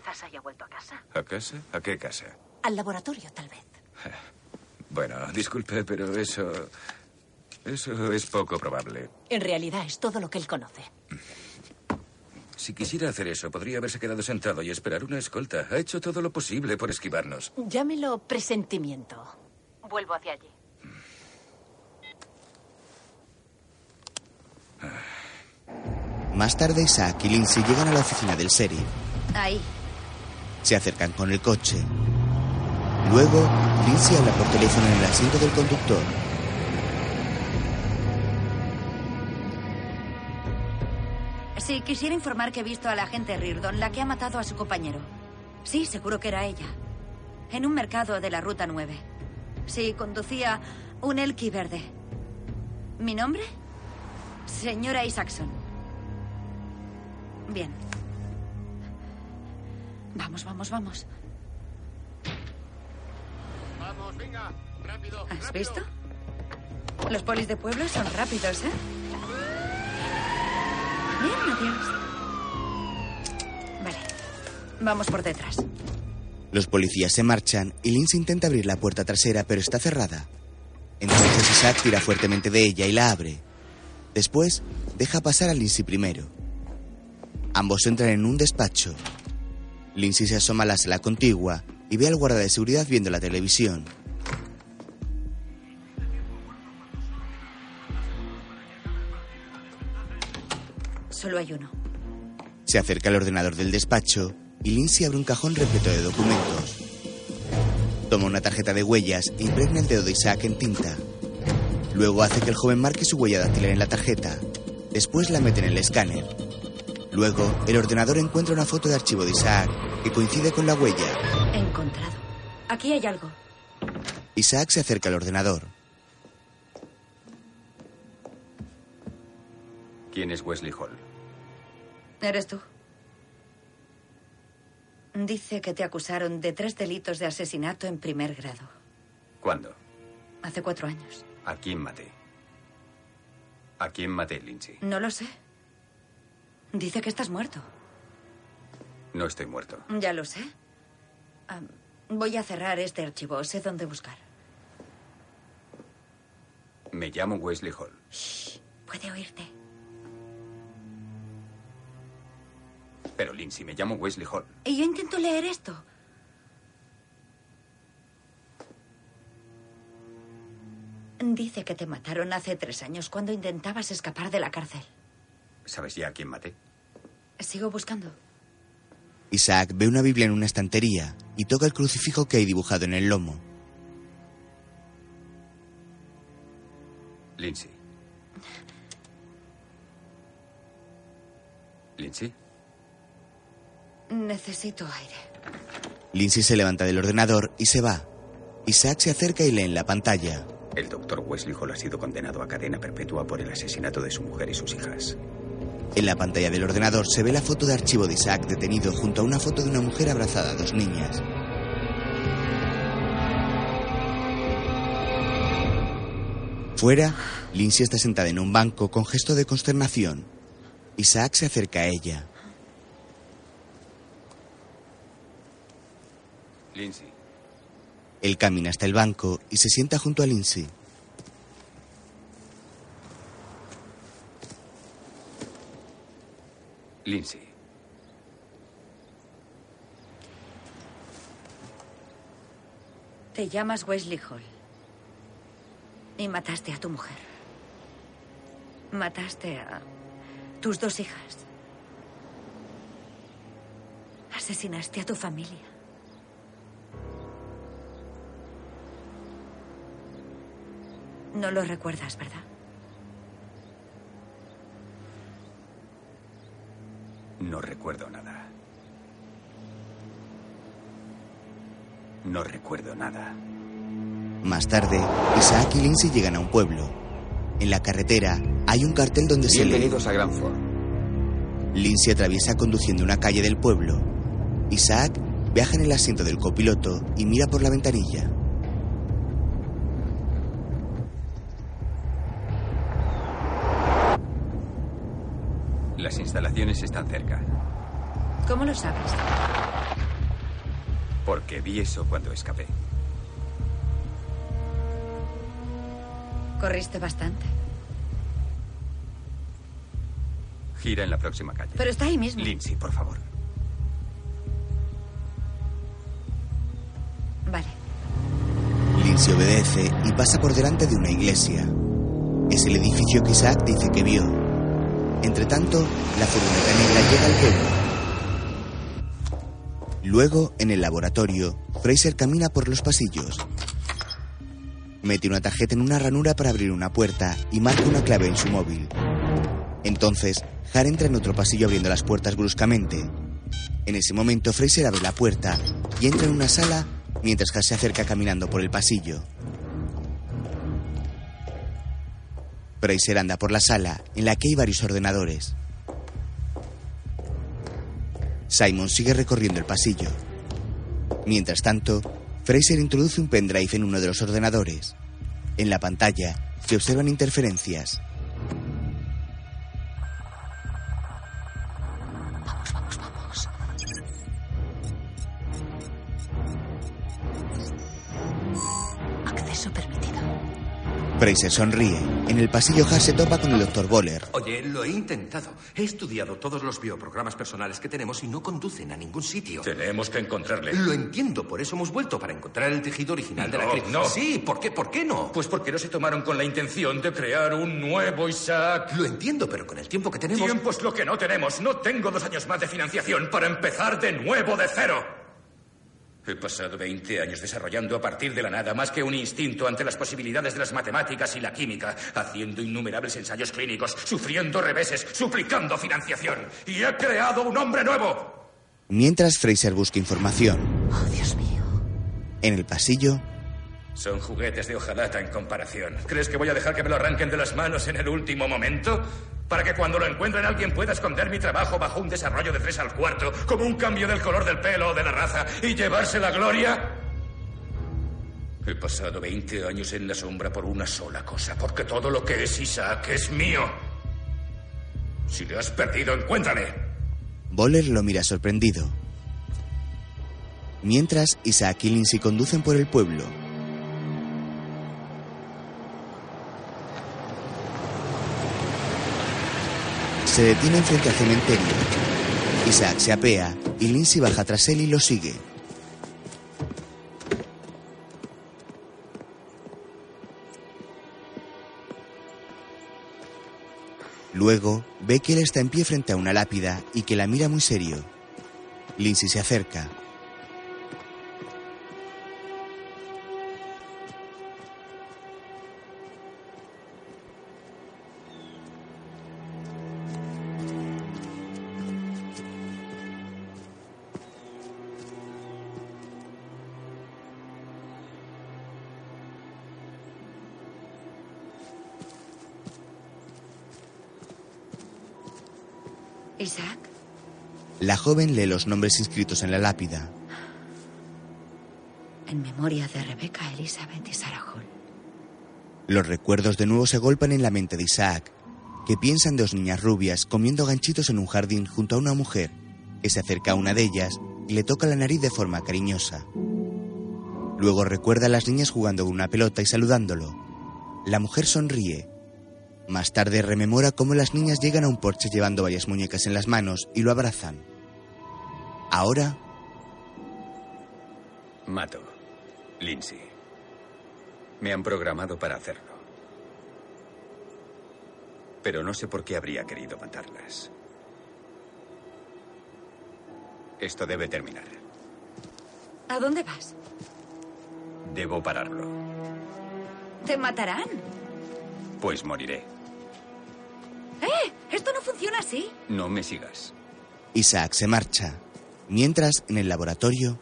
Quizás haya vuelto a casa. ¿A casa? ¿A qué casa? Al laboratorio, tal vez. Bueno, disculpe, pero eso... Eso es poco probable. En realidad es todo lo que él conoce. Si quisiera hacer eso, podría haberse quedado sentado y esperar una escolta. Ha hecho todo lo posible por esquivarnos. Llámelo presentimiento. Vuelvo hacia allí. Más tarde, Isaac y Lindsay llegan a la oficina del sheriff. Ahí. Se acercan con el coche. Luego, Lindsay habla por teléfono en el asiento del conductor. Sí, quisiera informar que he visto a la agente Reardon, la que ha matado a su compañero. Sí, seguro que era ella. En un mercado de la Ruta 9. Sí, conducía un Elky verde. ¿Mi nombre? Señora Isaacson. Bien. Vamos, vamos, vamos. Vamos, venga, rápido. ¿Has rápido. visto? Los polis de pueblo son rápidos, ¿eh? Bien, adiós. Vale. Vamos por detrás. Los policías se marchan y Lindsay intenta abrir la puerta trasera, pero está cerrada. Entonces Isaac tira fuertemente de ella y la abre. Después, deja pasar a Lindsay primero. Ambos entran en un despacho. Lindsay se asoma a la sala contigua y ve al guarda de seguridad viendo la televisión. Solo hay uno. Se acerca al ordenador del despacho y Lindsay abre un cajón repleto de documentos. Toma una tarjeta de huellas e impregna el dedo de Isaac en tinta. Luego hace que el joven marque su huella dactilar en la tarjeta. Después la mete en el escáner. Luego, el ordenador encuentra una foto de archivo de Isaac que coincide con la huella. Encontrado. Aquí hay algo. Isaac se acerca al ordenador. ¿Quién es Wesley Hall? ¿Eres tú? Dice que te acusaron de tres delitos de asesinato en primer grado. ¿Cuándo? Hace cuatro años. ¿A quién maté? ¿A quién maté, Lindsay? No lo sé. Dice que estás muerto. No estoy muerto. Ya lo sé. Ah, voy a cerrar este archivo. Sé dónde buscar. Me llamo Wesley Hall. Puede oírte. Pero, Lindsay, me llamo Wesley Hall. Y yo intento leer esto. Dice que te mataron hace tres años cuando intentabas escapar de la cárcel. ¿Sabes ya a quién maté? Sigo buscando. Isaac ve una Biblia en una estantería y toca el crucifijo que hay dibujado en el lomo. Lindsay. ¿Lindsay? Necesito aire. Lindsay se levanta del ordenador y se va. Isaac se acerca y lee en la pantalla. El doctor Wesley Hall ha sido condenado a cadena perpetua por el asesinato de su mujer y sus hijas. En la pantalla del ordenador se ve la foto de archivo de Isaac detenido junto a una foto de una mujer abrazada a dos niñas. Fuera, Lindsay está sentada en un banco con gesto de consternación. Isaac se acerca a ella. Lindsay. Él camina hasta el banco y se sienta junto a Lindsay. Lindsay. Te llamas Wesley Hall. Y mataste a tu mujer. Mataste a tus dos hijas. Asesinaste a tu familia. No lo recuerdas, ¿verdad? No recuerdo nada. No recuerdo nada. Más tarde, Isaac y Lindsay llegan a un pueblo. En la carretera hay un cartel donde se lee Bienvenidos a Granford. Lindsay atraviesa conduciendo una calle del pueblo. Isaac viaja en el asiento del copiloto y mira por la ventanilla. Las instalaciones están cerca. ¿Cómo lo sabes? Porque vi eso cuando escapé. Corriste bastante. Gira en la próxima calle. Pero está ahí mismo. Lindsay, por favor. Vale. Lindsay obedece y pasa por delante de una iglesia. Es el edificio que Isaac dice que vio. Entre tanto, la furgoneta negra llega al pueblo. Luego, en el laboratorio, Fraser camina por los pasillos. Mete una tarjeta en una ranura para abrir una puerta y marca una clave en su móvil. Entonces, Har entra en otro pasillo abriendo las puertas bruscamente. En ese momento, Fraser abre la puerta y entra en una sala mientras Har se acerca caminando por el pasillo. Fraser anda por la sala, en la que hay varios ordenadores. Simon sigue recorriendo el pasillo. Mientras tanto, Fraser introduce un pendrive en uno de los ordenadores. En la pantalla se observan interferencias. Vamos, vamos, vamos. Acceso permitido. Fraser sonríe. En el pasillo Haas se topa con el Dr. Boller. Oye, lo he intentado. He estudiado todos los bioprogramas personales que tenemos y no conducen a ningún sitio. Tenemos que encontrarle. Lo entiendo, por eso hemos vuelto, para encontrar el tejido original de la No, cri- no. Sí, ¿por qué? ¿Por qué no? Pues porque no se tomaron con la intención de crear un nuevo Isaac. Lo entiendo, pero con el tiempo que tenemos... Tiempo es lo que no tenemos. No tengo dos años más de financiación para empezar de nuevo de cero. He pasado 20 años desarrollando a partir de la nada más que un instinto ante las posibilidades de las matemáticas y la química, haciendo innumerables ensayos clínicos, sufriendo reveses, suplicando financiación. Y he creado un hombre nuevo. Mientras Fraser busca información. Oh, Dios mío. En el pasillo, Son juguetes de hojalata en comparación. ¿Crees que voy a dejar que me lo arranquen de las manos en el último momento? Para que cuando lo encuentren alguien pueda esconder mi trabajo bajo un desarrollo de tres al cuarto, como un cambio del color del pelo o de la raza, y llevarse la gloria. He pasado 20 años en la sombra por una sola cosa, porque todo lo que es Isaac es mío. Si le has perdido, encuéntrale. Boller lo mira sorprendido. Mientras, Isaac y Lindsay conducen por el pueblo. Se detienen frente al cementerio. Isaac se apea y Lindsay baja tras él y lo sigue. Luego ve que él está en pie frente a una lápida y que la mira muy serio. Lindsay se acerca. Joven lee los nombres inscritos en la lápida. en memoria de Rebecca, Elizabeth y Sarah Hall. Los recuerdos de nuevo se golpan en la mente de Isaac, que piensa en dos niñas rubias comiendo ganchitos en un jardín junto a una mujer, que se acerca a una de ellas y le toca la nariz de forma cariñosa. Luego recuerda a las niñas jugando con una pelota y saludándolo. La mujer sonríe. Más tarde rememora cómo las niñas llegan a un porche llevando varias muñecas en las manos y lo abrazan. Ahora, Mato. Lindsay. Me han programado para hacerlo. Pero no sé por qué habría querido matarlas. Esto debe terminar. ¿A dónde vas? Debo pararlo. Te matarán. Pues moriré. ¡Eh! Esto no funciona así. No me sigas. Isaac se marcha. Mientras, en el laboratorio,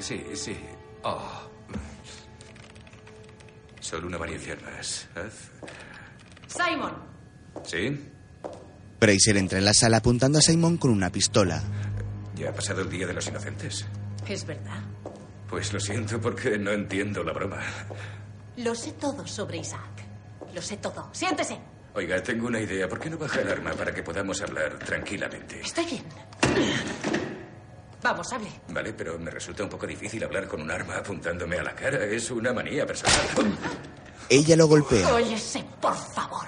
Sí, sí. Oh. Solo una variación más. Haz- Simon, ¿Sí? Fraser entra en la sala apuntando a Simon con una pistola. ¿Ya ha pasado el día de los inocentes? es verdad. Pues lo siento porque no entiendo la broma. Lo sé todo sobre Isaac. Lo sé todo. Siéntese. Oiga, tengo una idea. ¿Por qué no baja el arma para que podamos hablar tranquilamente? Estoy bien. Vamos, hable. Vale, pero me resulta un poco difícil hablar con un arma apuntándome a la cara. Es una manía personal. Ella lo golpea. Óyese, por favor.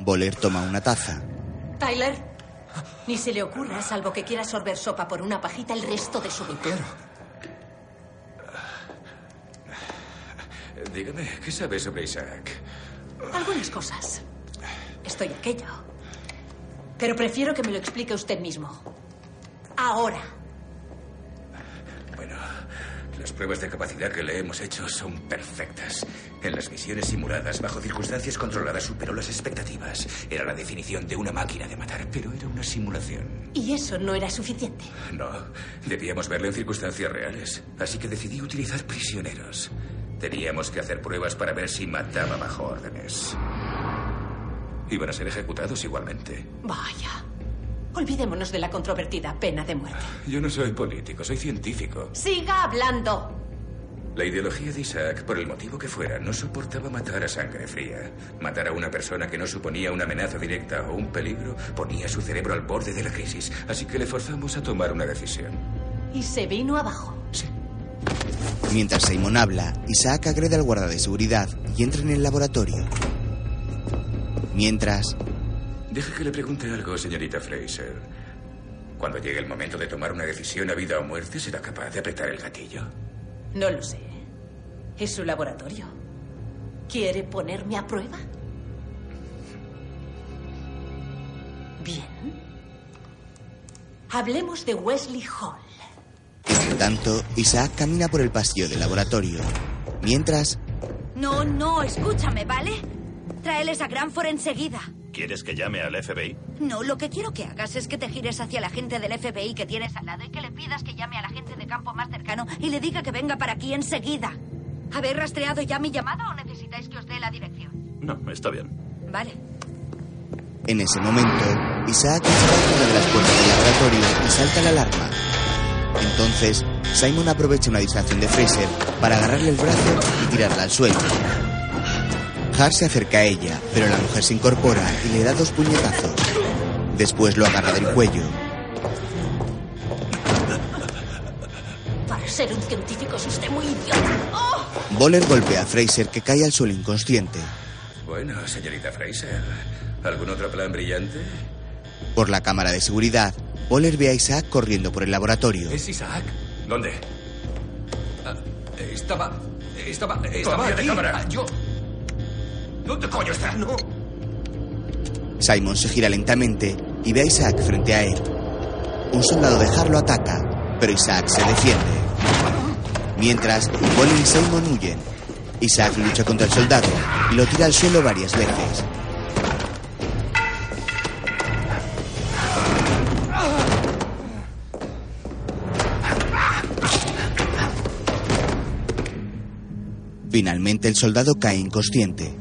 Boller toma una taza. Tyler, ni se le ocurra, salvo que quiera sorber sopa por una pajita el resto de su vida. Dígame, ¿qué sabe sobre Isaac? Algunas cosas. Estoy aquello. Pero prefiero que me lo explique usted mismo. Ahora. Bueno, las pruebas de capacidad que le hemos hecho son perfectas. En las misiones simuladas, bajo circunstancias controladas, superó las expectativas. Era la definición de una máquina de matar, pero era una simulación. Y eso no era suficiente. No, debíamos verlo en circunstancias reales. Así que decidí utilizar prisioneros. Teníamos que hacer pruebas para ver si mataba bajo órdenes. Iban a ser ejecutados igualmente. Vaya. Olvidémonos de la controvertida pena de muerte. Yo no soy político, soy científico. Siga hablando. La ideología de Isaac, por el motivo que fuera, no soportaba matar a sangre fría. Matar a una persona que no suponía una amenaza directa o un peligro ponía su cerebro al borde de la crisis. Así que le forzamos a tomar una decisión. Y se vino abajo. Sí. Mientras Simon habla, Isaac agrede al guarda de seguridad y entra en el laboratorio. Mientras, Deje que le pregunte algo, señorita Fraser. Cuando llegue el momento de tomar una decisión a vida o muerte, ¿será capaz de apretar el gatillo? No lo sé. Es su laboratorio. ¿Quiere ponerme a prueba? Bien. Hablemos de Wesley Hall. entre tanto, Isaac camina por el pasillo del laboratorio. Mientras, No, no, escúchame, ¿vale? Tráeles a Granford enseguida. ¿Quieres que llame al FBI? No, lo que quiero que hagas es que te gires hacia la gente del FBI que tienes al lado y que le pidas que llame a la gente de campo más cercano y le diga que venga para aquí enseguida. ¿Habéis rastreado ya mi llamada o necesitáis que os dé la dirección? No, está bien. Vale. en ese momento, Isaac entra una de las puertas del laboratorio y salta la alarma. Entonces, Simon aprovecha una distracción de Fraser para agarrarle el brazo y tirarla al suelo. Hart se acerca a ella, pero la mujer se incorpora y le da dos puñetazos. Después lo agarra del cuello. Para ser un científico es usted muy idiota. ¡Oh! Boller golpea a Fraser que cae al suelo inconsciente. Bueno, señorita Fraser, ¿algún otro plan brillante? Por la cámara de seguridad, Boller ve a Isaac corriendo por el laboratorio. ¿Es Isaac? ¿Dónde? Ah, estaba. Estaba. Estaba Cambia de aquí. cámara. Ah, yo. ¿Dónde coño está? No. Simon se gira lentamente y ve a Isaac frente a él. Un soldado de Hart lo ataca, pero Isaac se defiende. Mientras, Boller y Simon huyen. Isaac lucha contra el soldado y lo tira al suelo varias veces. Finalmente el soldado cae inconsciente.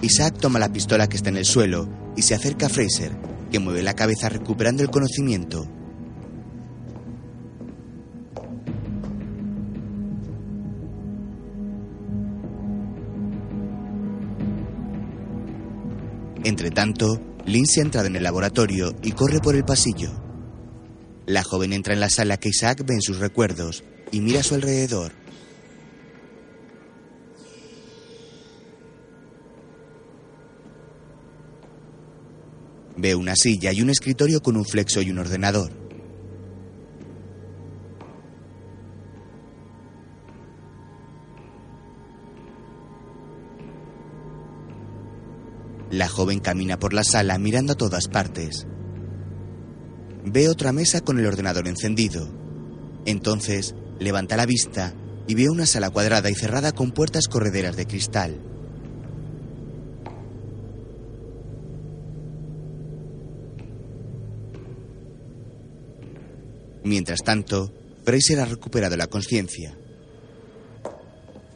Isaac toma la pistola que está en el suelo y se acerca a Fraser, que mueve la cabeza recuperando el conocimiento. Entre tanto, Lindsay ha entrado en el laboratorio y corre por el pasillo. La joven entra en la sala que Isaac ve en sus recuerdos y mira a su alrededor. Ve una silla y un escritorio con un flexo y un ordenador. La joven camina por la sala mirando a todas partes. Ve otra mesa con el ordenador encendido. Entonces, levanta la vista y ve una sala cuadrada y cerrada con puertas correderas de cristal. Mientras tanto, Fraser ha recuperado la conciencia.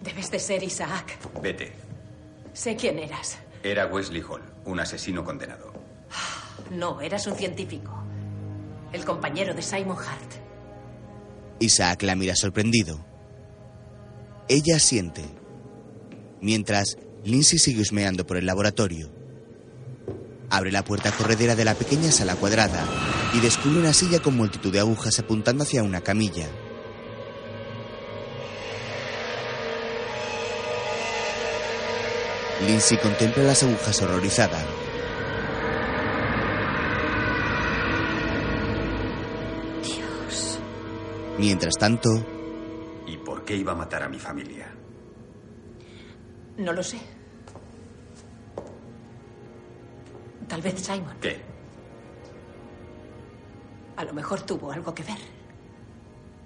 Debes de ser Isaac. Vete. Sé quién eras. Era Wesley Hall, un asesino condenado. No, eras un científico. El compañero de Simon Hart. Isaac la mira sorprendido. Ella siente. Mientras, Lindsay sigue husmeando por el laboratorio. Abre la puerta corredera de la pequeña sala cuadrada y descubre una silla con multitud de agujas apuntando hacia una camilla. Lindsay contempla las agujas horrorizada. Dios. Mientras tanto, ¿Y por qué iba a matar a mi familia? No lo sé. Tal vez Simon. ¿Qué? A lo mejor tuvo algo que ver.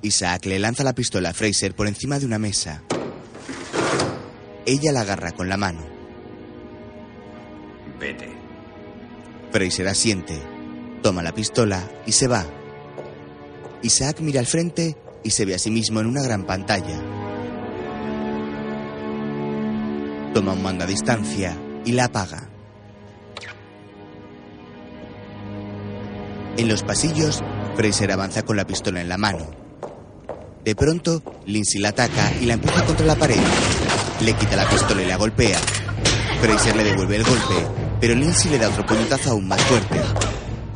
Isaac le lanza la pistola a Fraser por encima de una mesa. Ella la agarra con la mano. Vete. Fraser asiente, toma la pistola y se va. Isaac mira al frente y se ve a sí mismo en una gran pantalla. Toma un mando a distancia y la apaga. En los pasillos, Fraser avanza con la pistola en la mano. De pronto, Lindsay la ataca y la empuja contra la pared. Le quita la pistola y la golpea. Fraser le devuelve el golpe, pero Lindsay le da otro puñetazo aún más fuerte.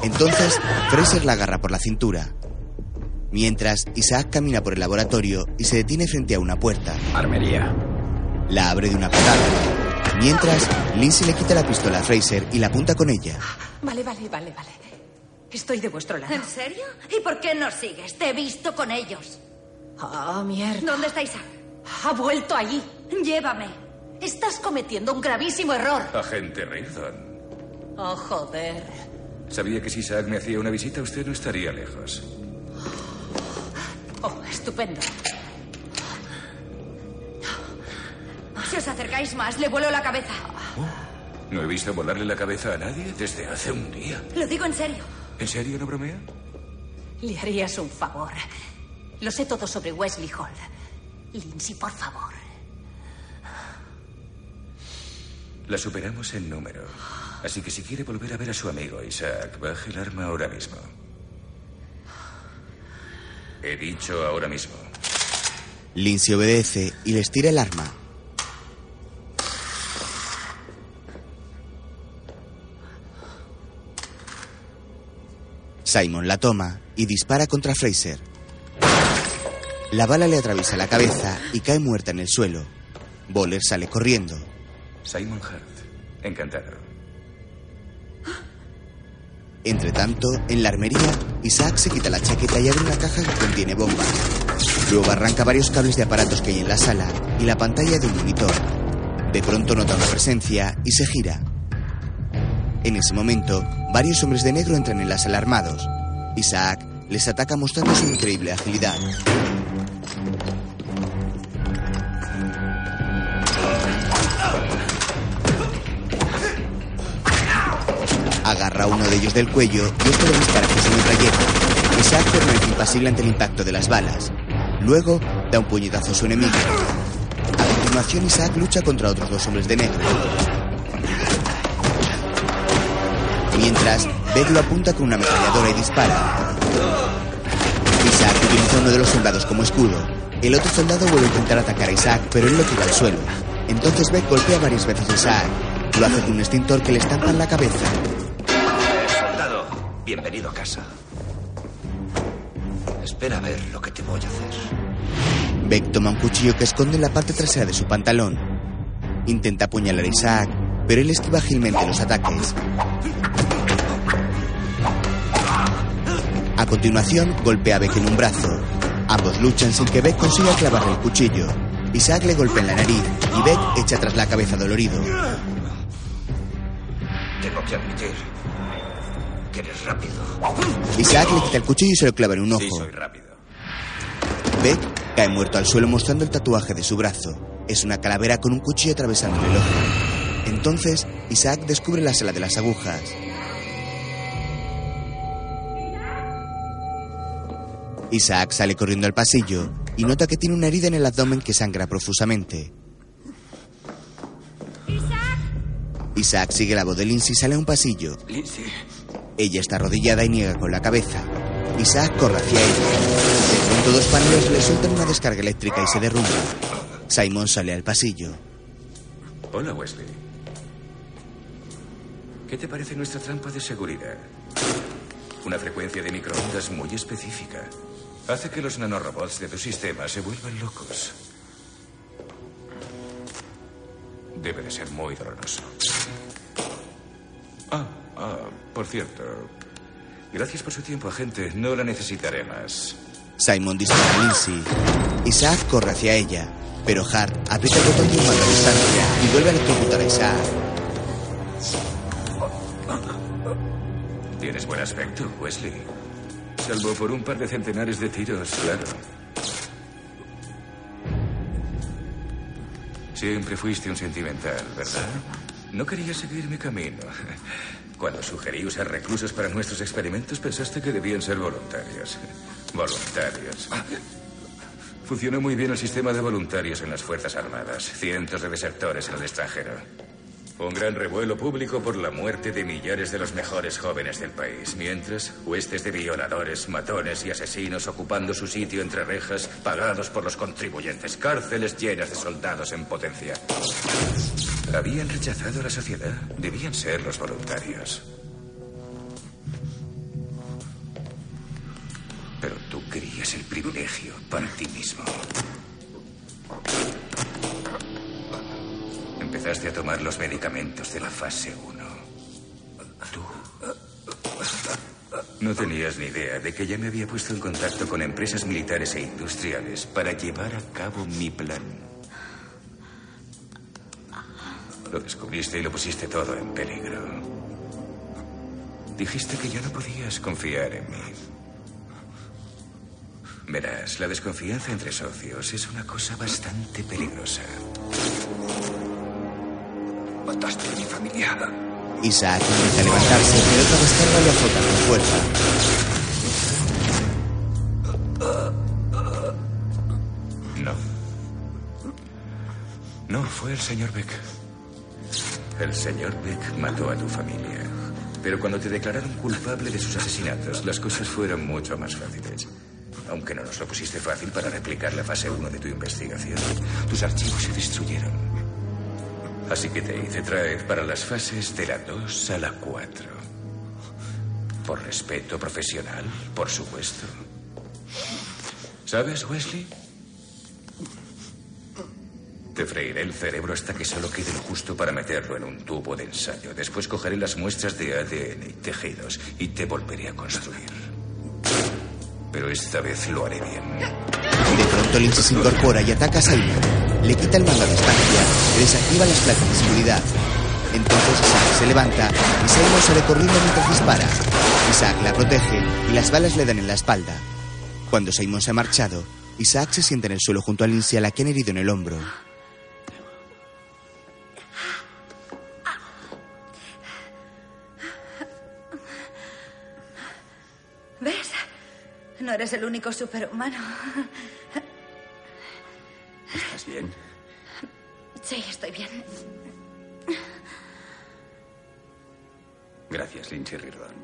Entonces, Fraser la agarra por la cintura. Mientras, Isaac camina por el laboratorio y se detiene frente a una puerta. Armería. La abre de una patada. Mientras, Lindsay le quita la pistola a Fraser y la apunta con ella. Vale, vale, vale, vale. Estoy de vuestro lado. ¿En serio? ¿Y por qué nos sigues? Te he visto con ellos. Ah, mierda. ¿Dónde está Isaac? Ha vuelto allí. Llévame. Estás cometiendo un gravísimo error. Agente Reardon. Oh, joder. Sabía que si Isaac me hacía una visita, usted no estaría lejos. Oh, estupendo. Si os acercáis más, le vuelo la cabeza. No he visto volarle la cabeza a nadie desde hace un día. Lo digo en serio. ¿En serio no bromea? Le harías un favor. Lo sé todo sobre Wesley Hall. Lindsay, por favor. La superamos en número. Así que si quiere volver a ver a su amigo Isaac, baje el arma ahora mismo. He dicho ahora mismo. Lindsay obedece y les tira el arma. Simon la toma y dispara contra Fraser. La bala le atraviesa la cabeza y cae muerta en el suelo. Boller sale corriendo. Simon Hart. Encantado. Entre tanto, en la armería, Isaac se quita la chaqueta y abre una caja que contiene bombas. Luego arranca varios cables de aparatos que hay en la sala y la pantalla de un monitor. De pronto nota una presencia y se gira. En ese momento, varios hombres de negro entran en la sala. Isaac les ataca mostrando su increíble agilidad. Agarra a uno de ellos del cuello y otro le dispara con su metralleta. Isaac permanece impasible ante el impacto de las balas. Luego, da un puñetazo a su enemigo. A continuación, Isaac lucha contra otros dos hombres de negro. Mientras, Beck lo apunta con una ametralladora y dispara. Isaac utiliza a uno de los soldados como escudo. El otro soldado vuelve a intentar atacar a Isaac, pero él lo tira al suelo. Entonces Beck golpea varias veces a Isaac. Lo hace con un extintor que le estampa en la cabeza. Soldado, bienvenido a casa. Espera a ver lo que te voy a hacer. Beck toma un cuchillo que esconde en la parte trasera de su pantalón. Intenta apuñalar a Isaac, pero él esquiva ágilmente los ataques. A continuación, golpea a Beck en un brazo. Ambos luchan sin que Beck consiga clavarle el cuchillo. Isaac le golpea en la nariz y Beck echa atrás la cabeza dolorido. Tengo que admitir que eres rápido. Isaac le quita el cuchillo y se lo clava en un ojo. Sí, soy rápido. Beck cae muerto al suelo mostrando el tatuaje de su brazo. Es una calavera con un cuchillo atravesándole el ojo. Entonces, Isaac descubre la sala de las agujas. Isaac sale corriendo al pasillo y nota que tiene una herida en el abdomen que sangra profusamente. Isaac sigue la voz de Lindsay y sale a un pasillo. Lindsay. Ella está arrodillada y niega con la cabeza. Isaac corre hacia ella. De pronto dos paneles le sueltan una descarga eléctrica y se derrumba. Simon sale al pasillo. Hola, Wesley. ¿Qué te parece nuestra trampa de seguridad? Una frecuencia de microondas muy específica. Hace que los nanorobots de tu sistema se vuelvan locos. Debe de ser muy doloroso. Ah, ah, por cierto. Gracias por su tiempo, agente. No la necesitaré más. Simon dispara a Lindsay. Isaac corre hacia ella, pero Hart aprieta el botón de un y vuelve a electrocutar a Isaac. Tienes buen aspecto, Wesley. Salvo por un par de centenares de tiros, claro. Siempre fuiste un sentimental, ¿verdad? No querías seguir mi camino. Cuando sugerí usar reclusos para nuestros experimentos, pensaste que debían ser voluntarios. Voluntarios. Funcionó muy bien el sistema de voluntarios en las Fuerzas Armadas. Cientos de desertores en el extranjero. Un gran revuelo público por la muerte de millares de los mejores jóvenes del país. Mientras, huestes de violadores, matones y asesinos ocupando su sitio entre rejas, pagados por los contribuyentes. Cárceles llenas de soldados en potencia. Habían rechazado la sociedad. Debían ser los voluntarios. Pero tú querías el privilegio para ti mismo. Empezaste a tomar los medicamentos de la fase 1. Tú. No tenías ni idea de que ya me había puesto en contacto con empresas militares e industriales para llevar a cabo mi plan. Lo descubriste y lo pusiste todo en peligro. Dijiste que ya no podías confiar en mí. Verás, la desconfianza entre socios es una cosa bastante peligrosa. Mataste a mi familia. Isaac intenta levantarse, pero otra descarga le azota con fuerza. No. No, fue el señor Beck. El señor Beck mató a tu familia. Pero cuando te declararon culpable de sus asesinatos, las cosas fueron mucho más fáciles. Aunque no nos lo pusiste fácil para replicar la fase 1 de tu investigación. Tus archivos se destruyeron. Así que te hice traer para las fases de la 2 a la 4. Por respeto profesional, por supuesto. ¿Sabes, Wesley? Te freiré el cerebro hasta que solo quede lo justo para meterlo en un tubo de ensayo. Después cogeré las muestras de ADN y tejidos y te volveré a construir. Pero esta vez lo haré bien. De pronto Lynch se incorpora y ataca a Simon. Le quita el mando a distancia y desactiva las placas de seguridad. Entonces Isaac se levanta y Simon sale corriendo mientras dispara. Isaac la protege y las balas le dan en la espalda. Cuando Simon se ha marchado, Isaac se sienta en el suelo junto a Lindsay a la que han herido en el hombro. ¿Ves? No eres el único superhumano. ¿Estás bien? Sí, estoy bien. Gracias, Lindsay Rirdon.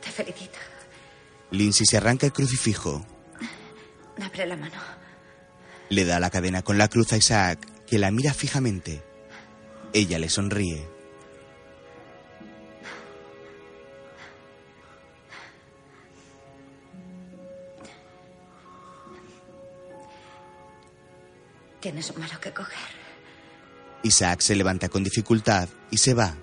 Te felicito. Lindsay se arranca el crucifijo. Abre la mano. Le da la cadena con la cruz a Isaac, que la mira fijamente. Ella le sonríe. Tienes un malo que coger. Isaac se levanta con dificultad y se va.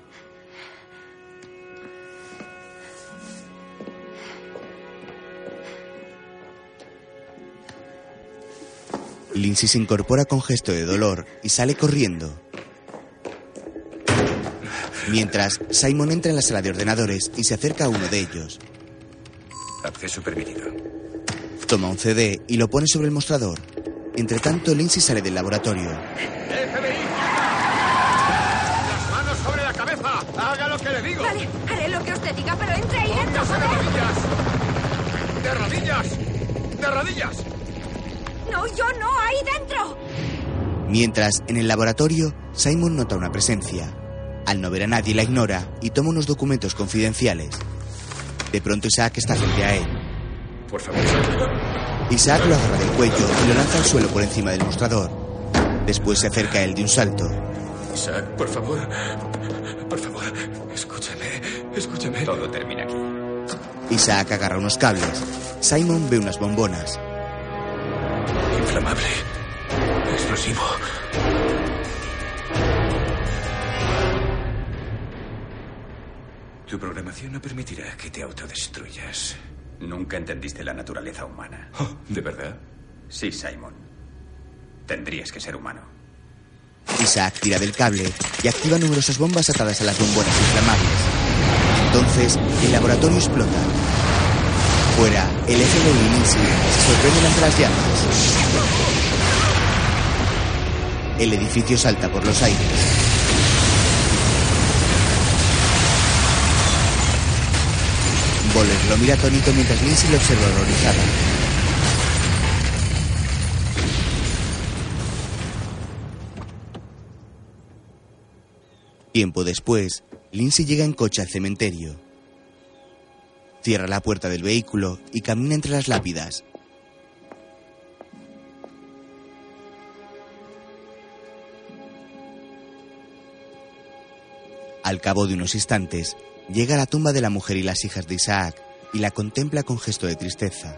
Lindsay se incorpora con gesto de dolor y sale corriendo. Mientras, Simon entra en la sala de ordenadores y se acerca a uno de ellos. Acceso permitido. Toma un CD y lo pone sobre el mostrador. Entre tanto, Lindsay sale del laboratorio. ¡FBI! ¡Las manos sobre la cabeza! ¡Haga lo que le digo! Vale, haré lo que usted diga, pero entre ahí dentro, ¡Póngase de rodillas! ¡De rodillas! ¡De rodillas! No, yo no, ahí dentro. Mientras, en el laboratorio, Simon nota una presencia. Al no ver a nadie, la ignora y toma unos documentos confidenciales. De pronto, Isaac está frente a él. Por favor, Isaac lo agarra del cuello y lo lanza al suelo por encima del mostrador. Después se acerca a él de un salto. Isaac, por favor. Por favor, escúchame. Escúchame. Todo termina aquí. Isaac agarra unos cables. Simon ve unas bombonas. Inflamable. Explosivo. Tu programación no permitirá que te autodestruyas. Nunca entendiste la naturaleza humana. Oh, ¿De verdad? Sí, Simon. Tendrías que ser humano. Isaac tira del cable y activa numerosas bombas atadas a las bombonas inflamables. Entonces, el laboratorio explota. Fuera, el FBI y Lindsay se sorprenden ante las llamas. El edificio salta por los aires. Lo mira atónito mientras Lindsay lo observa horrorizada. Tiempo después, Lindsay llega en coche al cementerio. Cierra la puerta del vehículo y camina entre las lápidas. Al cabo de unos instantes, llega a la tumba de la mujer y las hijas de Isaac y la contempla con gesto de tristeza.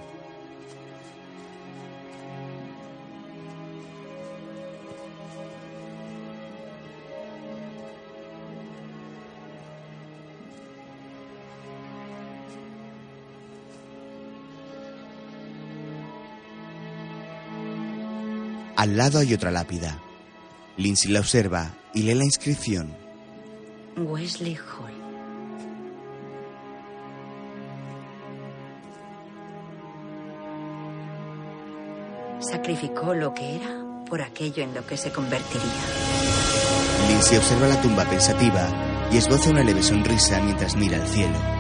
Al lado hay otra lápida. Lindsay la observa y lee la inscripción. Wesley Hall. Sacrificó lo que era por aquello en lo que se convertiría. Lindsay observa la tumba pensativa y esboza una leve sonrisa mientras mira al cielo.